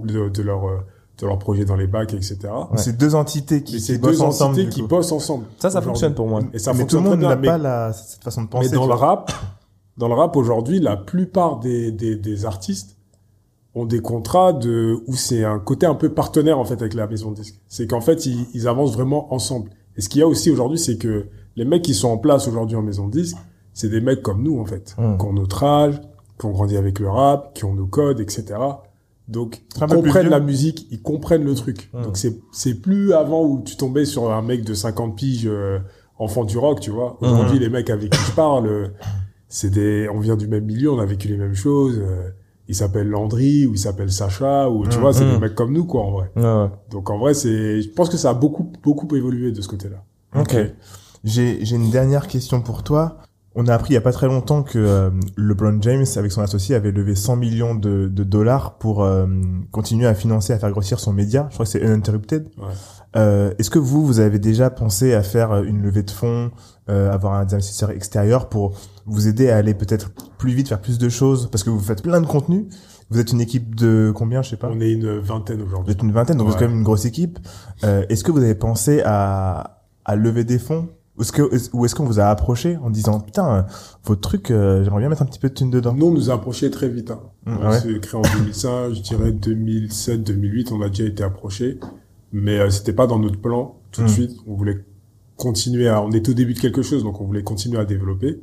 de leur de leur euh, de leur projet dans les bacs, etc. Ouais. C'est deux entités qui, Mais qui c'est bossent deux ensemble. entités qui bossent ensemble. Ça, ça fonctionne pour moi. Et ça mais tout le monde n'a pas la, cette façon de penser. mais dans le rap, dans le rap aujourd'hui, la plupart des, des, des artistes ont des contrats de où c'est un côté un peu partenaire en fait avec la maison de disque. C'est qu'en fait ils, ils avancent vraiment ensemble. Et ce qu'il y a aussi aujourd'hui, c'est que les mecs qui sont en place aujourd'hui en maison de disque, c'est des mecs comme nous en fait, Mm. qui ont notre âge, qui ont grandi avec le rap, qui ont nos codes, etc. Donc ils comprennent la musique, ils comprennent le truc. Mm. Donc c'est c'est plus avant où tu tombais sur un mec de 50 piges euh, enfant du rock, tu vois. Aujourd'hui les mecs avec qui je parle, euh, c'est des on vient du même milieu, on a vécu les mêmes choses. euh, il s'appelle Landry ou il s'appelle Sacha ou tu Mm. vois, c'est Mm. des mecs comme nous quoi en vrai. Ouais. Donc en vrai, c'est je pense que ça a beaucoup beaucoup évolué de ce côté-là. Ok. J'ai j'ai une dernière question pour toi. On a appris il y a pas très longtemps que euh, LeBron James, avec son associé, avait levé 100 millions de, de dollars pour euh, continuer à financer, à faire grossir son média. Je crois que c'est Uninterrupted. Ouais. Euh, Est-ce que vous, vous avez déjà pensé à faire euh, une levée de fonds, euh, avoir un investisseur extérieur pour vous aider à aller peut-être plus vite, faire plus de choses? Parce que vous faites plein de contenu. Vous êtes une équipe de combien, je sais pas? On est une vingtaine Vous aujourd'hui. êtes une vingtaine, donc vous êtes Ouais. quand même une grosse équipe. Euh, est-ce que vous avez pensé à, à lever des fonds ou est-ce qu'on vous a approché en disant putain votre truc euh, j'aimerais bien mettre un petit peu de thune dedans? Nous, on nous a approchés très vite. Hein. Mm, on ouais. s'est créé en 2005, je dirais 2007, 2008, on a déjà été approchés. Mais euh, c'était pas dans notre plan tout de Mm. suite. On voulait continuer à... On était au début de quelque chose, donc on voulait continuer à développer.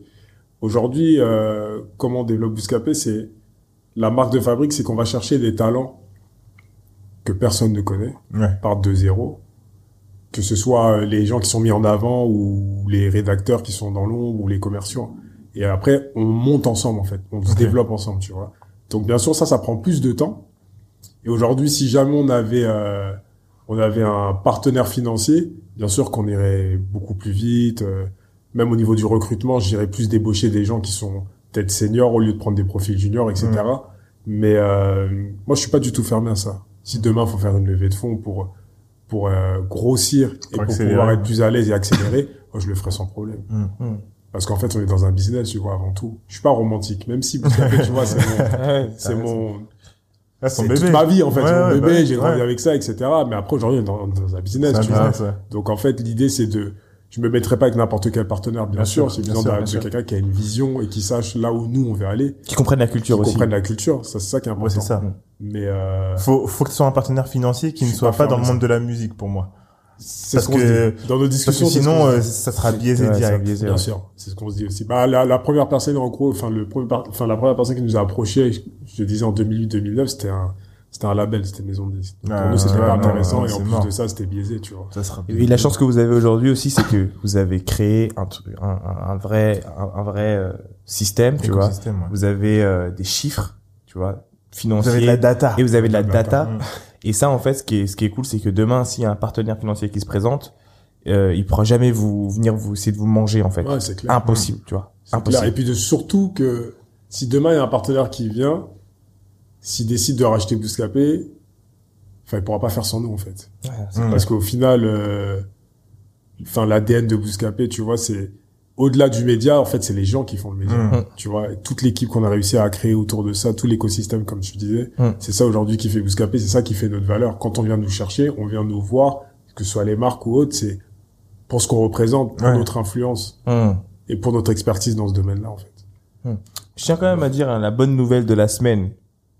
Aujourd'hui, euh, comment on développe Bouscapé, c'est... La marque de fabrique, c'est qu'on va chercher des talents que personne ne connaît, Ouais. par de zéro. Que ce soit euh, les gens qui sont mis en avant ou les rédacteurs qui sont dans l'ombre ou les commerciaux. Et après, on monte ensemble, en fait. On se développe ensemble, tu vois. Donc, bien sûr, ça, ça prend plus de temps. Et aujourd'hui, si jamais on avait, euh, on avait un partenaire financier, bien sûr qu'on irait beaucoup plus vite. euh, même au niveau du recrutement, j'irais plus débaucher des gens qui sont peut-être seniors au lieu de prendre des profils juniors, etc. Mais euh, moi, je suis pas du tout fermé à ça. Si demain, faut faire une levée de fonds pour pour euh, grossir et pour accélérer. pouvoir être plus à l'aise et accélérer, moi je le ferais sans problème. Mm. Mm. Parce qu'en fait, on est dans un business, tu vois, avant tout. Je suis pas romantique, même si tu vois, c'est mon, c'est mon, son c'est bébé. toute ma vie, en fait. Ouais, c'est mon ouais, bébé, bah, j'ai grandi ouais. avec ça, etc. Mais après, aujourd'hui, on est dans, dans un business, tu vois. Donc, en fait, l'idée, c'est de, je me mettrai pas avec n'importe quel partenaire, bien, Bien sûr. sûr, C'est bien besoin sûr, de, bien de quelqu'un qui a une vision et qui sache là où nous, on veut aller, Qui comprennent la culture qui aussi. comprenne la culture. Ça, c'est ça qui est Ouais, important. c'est ça. Mais, euh, Faut, faut que ce soit un partenaire financier qui Je ne soit pas pas dans le monde de la musique pour moi. c'est Parce ce que- dit. Dans nos Parce discussions, que c'est ce sinon, euh, ça sera biaisé Ouais, direct. biaiser, Bien ouais. sûr, c'est ce qu'on se dit aussi. Bah, la, la première personne, en gros, enfin, le premier, enfin, la première personne qui nous a approché, je, je disais en 2008-2009, c'était un, c'était un label, c'était Maison de disques. Ah, Pour nous, c'était ouais, pas non, intéressant, et en plus mort. de ça, c'était biaisé, tu vois. Ça sera Et la chance que vous avez aujourd'hui aussi, c'est que vous avez créé un, truc- un, un- vrai, un, un vrai euh, système, tu vois. Ouais. Vous avez euh, des chiffres, tu vois, financiers. Vous avez de la data. Et vous avez de la data. Mm. Et ça, en fait, ce qui est, ce qui est cool, c'est que demain, s'il y a un partenaire financier qui se présente, euh, il pourra jamais vous venir vous essayer de vous manger, en fait. Ouais, c'est clair. Impossible, tu vois. Impossible. clair. Et puis de, surtout que si demain il y a un partenaire qui vient, s'il décide de racheter Bouscapé, enfin, il pourra pas faire sans nous, en fait. Ouais, Mm. Parce qu'au final, euh, enfin, l'ADN de Bouscapé, tu vois, c'est au-delà du média, en fait, c'est les gens qui font le média. Mm. Tu vois, et toute l'équipe qu'on a réussi à créer autour de ça, tout l'écosystème, comme tu disais, Mm. c'est ça aujourd'hui qui fait Bouscapé, c'est ça qui fait notre valeur. Quand on vient nous chercher, on vient nous voir, que ce soit les marques ou autres, c'est pour ce qu'on représente, pour Ouais. notre influence et pour notre expertise dans ce domaine-là, en fait. Je tiens quand même à dire hein, la bonne nouvelle de la semaine.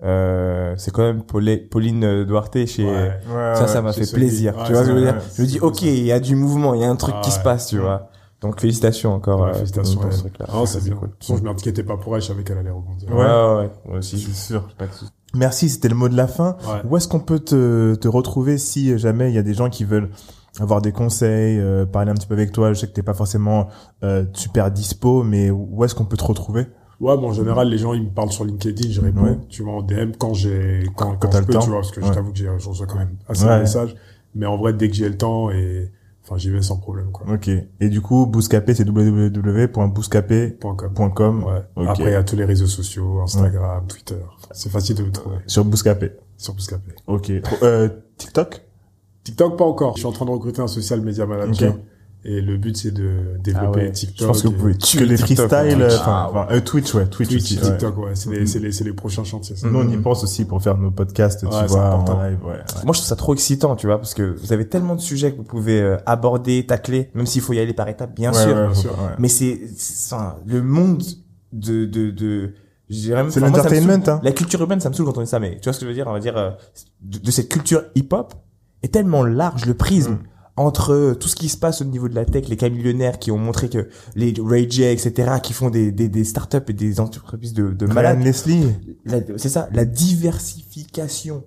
Euh, c'est quand même Pauline Duarte chez. Ouais. Ouais, Ça, ça m'a fait plaisir. Ouais, tu vois ce que je veux dire? Je me dis, c'est ok, il y a du mouvement, il y a un truc Ah qui se passe, tu vois. Donc félicitations encore. Ouais, euh, félicitations. pour à ce truc-là. Ah, c'est bien. cool. Façon, je m'inquiétais pas pour elle, je savais qu'elle allait rebondir. Ouais, ouais, ouais. Moi aussi, Je suis sûr. pas de souci. Merci, c'était le mot de la fin. Ouais. Où est-ce qu'on peut te, te retrouver si jamais il y a des gens qui veulent avoir des conseils, euh, parler un petit peu avec toi? Je sais que t'es pas forcément euh, super dispo, mais où est-ce qu'on peut te retrouver? Ouais, bon, en général, les gens, ils me parlent sur LinkedIn, je réponds, Ouais. tu vois, en DM quand j'ai, quand, Quand quand, t'as je le temps. tu vois, parce que je Ouais. t'avoue que j'ai, je reçois quand même assez de messages. Mais en vrai, dès que j'ai le temps et, enfin, j'y vais sans problème, quoi. Ok. Et du coup, Bouscapé, c'est www.bouscapé.com. Ouais. Après, il y a tous les réseaux sociaux, Instagram, Twitter. C'est facile de me trouver Sur Bouscapé. sur Bouscapé. Ok. Euh, TikTok? TikTok, pas encore. Je suis en train de recruter un social media manager. Ok. Et le but, c'est de développer Ah ouais. TikTok. Je pense que vous pouvez que les freestyles, euh, Ah, enfin, euh, Twitch, ouais, Twitch, Twitch, aussi. TikTok, ouais. C'est les, c'est les, c'est les prochains chantiers, ça. Nous, on y pense aussi pour faire nos podcasts, Ouais, tu vois, important. en live, ouais. ouais. Moi, je trouve ça trop excitant, tu vois, parce que vous avez tellement de sujets que vous pouvez euh, aborder, tacler, même s'il faut y aller par étapes, bien Ouais, sûr. ouais, bien sûr. ouais. Mais c'est, c'est- enfin, le monde de, de, de, je dirais même- C'est l'entertainment, hein. La culture urbaine, ça me saoule quand on dit ça, mais tu vois ce que je veux dire? On va dire, euh, de, de cette culture hip-hop est tellement large, le prisme. Mm. Entre euh, tout ce qui se passe au niveau de la tech, les cas millionnaires qui ont montré que les Ray J, etc., qui font des, des, des startups et des entreprises de, de malades, Leslie. c'est ça, la diversification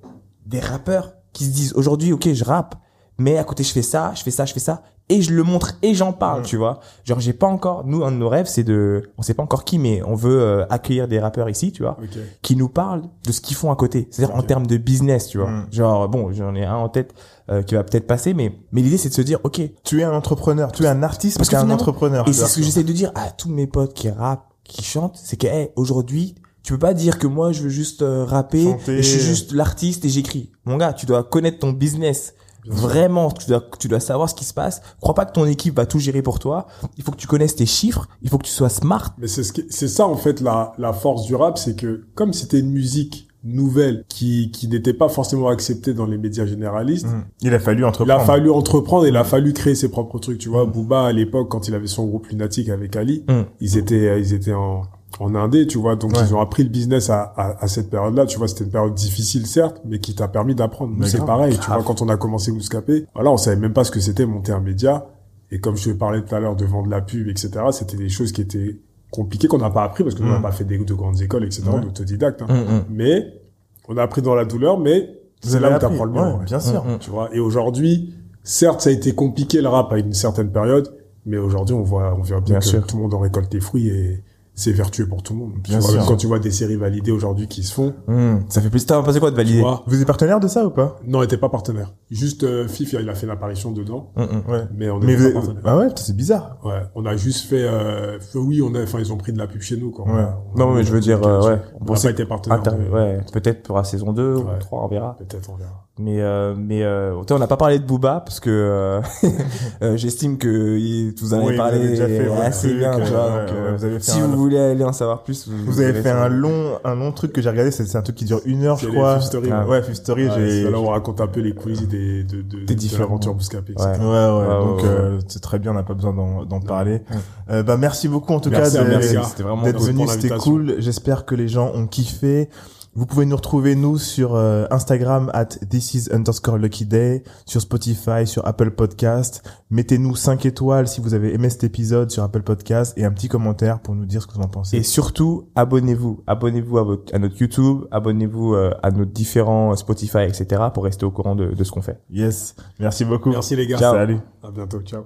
des rappeurs qui se disent aujourd'hui, ok, je rappe, mais à côté je fais ça, je fais ça, je fais ça, et je le montre et j'en parle, tu vois. Genre j'ai pas encore, nous un de nos rêves c'est de, on sait pas encore qui, mais on veut euh, accueillir des rappeurs ici, tu vois, Ok. qui nous parlent de ce qu'ils font à côté, c'est-à-dire en termes de business, tu vois. Mm. Genre bon, j'en ai un en tête euh, qui va peut-être passer, mais mais l'idée c'est de se dire, ok, Tu es un entrepreneur, tu es un artiste Parce que es un entrepreneur. et c'est ce que j'essaie de dire à tous mes potes qui rappent, qui chantent, c'est que hey, aujourd'hui, tu peux pas dire que moi je veux juste euh, rapper, et je suis juste l'artiste et j'écris. Mon gars, tu dois connaître ton business. Vraiment, tu dois, tu dois savoir ce qui se passe. Crois pas que ton équipe va tout gérer pour toi. Il faut que tu connaisses tes chiffres. Il faut que tu sois smart. Mais c'est ce c'est ça en fait la, la force du rap, c'est que comme c'était une musique nouvelle qui, qui n'était pas forcément acceptée dans les médias généralistes, Mm. Il a fallu il entreprendre. a fallu entreprendre et il a fallu créer ses propres trucs. Tu vois, Booba à l'époque quand il avait son groupe lunatique avec Ali, Mm. ils étaient ils étaient en en indé, tu vois, donc Ouais. ils ont appris le business à, à, à cette période-là. Tu vois, c'était une période difficile certes, mais qui t'a permis d'apprendre. Nous c'est grave, pareil, tu grave. vois, quand on a commencé Bouscapé, voilà, on savait même pas ce que c'était monter un média. Et comme je te parlais tout à l'heure de vendre la pub, etc., c'était des choses qui étaient compliquées qu'on n'a pas appris parce que nous, on n'a Mm. pas fait des, de grandes écoles, etc., Ouais. d'autodidacte. hein. Hum, hum. Mais on a appris dans la douleur, mais c'est là où t'apprends le mieux. Ouais, bien sûr. Tu vois. Et aujourd'hui, certes, ça a été compliqué le rap à une certaine période, mais aujourd'hui, on voit, on voit bien, Bien que sûr. tout le monde en récolte les fruits et c'est vertueux pour tout le monde. Bien sûr. même quand tu vois des séries validées aujourd'hui qui se font, Hum. Ça fait plus T'as pensé quoi de vois, Vous êtes partenaire de ça ou pas non, on n'était pas partenaire. Juste euh, Fif, il a fait une apparition dedans, hum. Ouais. mais on Mais vous pas partenaire. Ah ouais, c'est bizarre. Ouais, on a juste fait, euh, oui, on a, enfin, ils ont pris de la pub chez nous, quoi. Ouais. on Non, mais je veux dire, euh, ouais. On n'a pas été partenaire. Ouais, peut-être pour la saison 2 ou Ouais. 3, on verra. Peut-être, on verra. Mais euh, mais euh, on n'a pas parlé de Booba parce que euh, euh, j'estime que il- vous en avez Oui, vous parlé avez déjà fait, assez truc, bien. tu vois, ouais, donc, ouais, vous avez fait si un- vous voulez aller en savoir plus, vous, Vous avez fait un long, un long truc que j'ai regardé, c'est un truc qui dure une heure, je crois. Story, Ah, ouais. Fifth Story, Ouais, j'ai, là où on raconte un peu les coulisses des, de, de, de différents- l'aventure Bouscapé. Ouais. Ouais, ouais, Ouais, donc ouais, euh, c'est très bien, on n'a pas besoin d'en d'en parler. Euh, bah merci beaucoup en tout Merci, cas de-. C'était vraiment venu, c'était cool. J'espère que les gens ont kiffé. Vous pouvez nous retrouver nous sur euh, Instagram at this is underscore lucky day, sur Spotify, sur Apple Podcast. Mettez-nous 5 étoiles si vous avez aimé cet épisode sur Apple Podcast et un petit commentaire pour nous dire ce que vous en pensez. Et surtout, abonnez-vous. Abonnez-vous à, votre, à notre YouTube, abonnez-vous euh, à nos différents Spotify, etc. pour rester au courant de, de ce qu'on fait. Yes, merci beaucoup. Merci les gars. Salut. À bientôt. Ciao.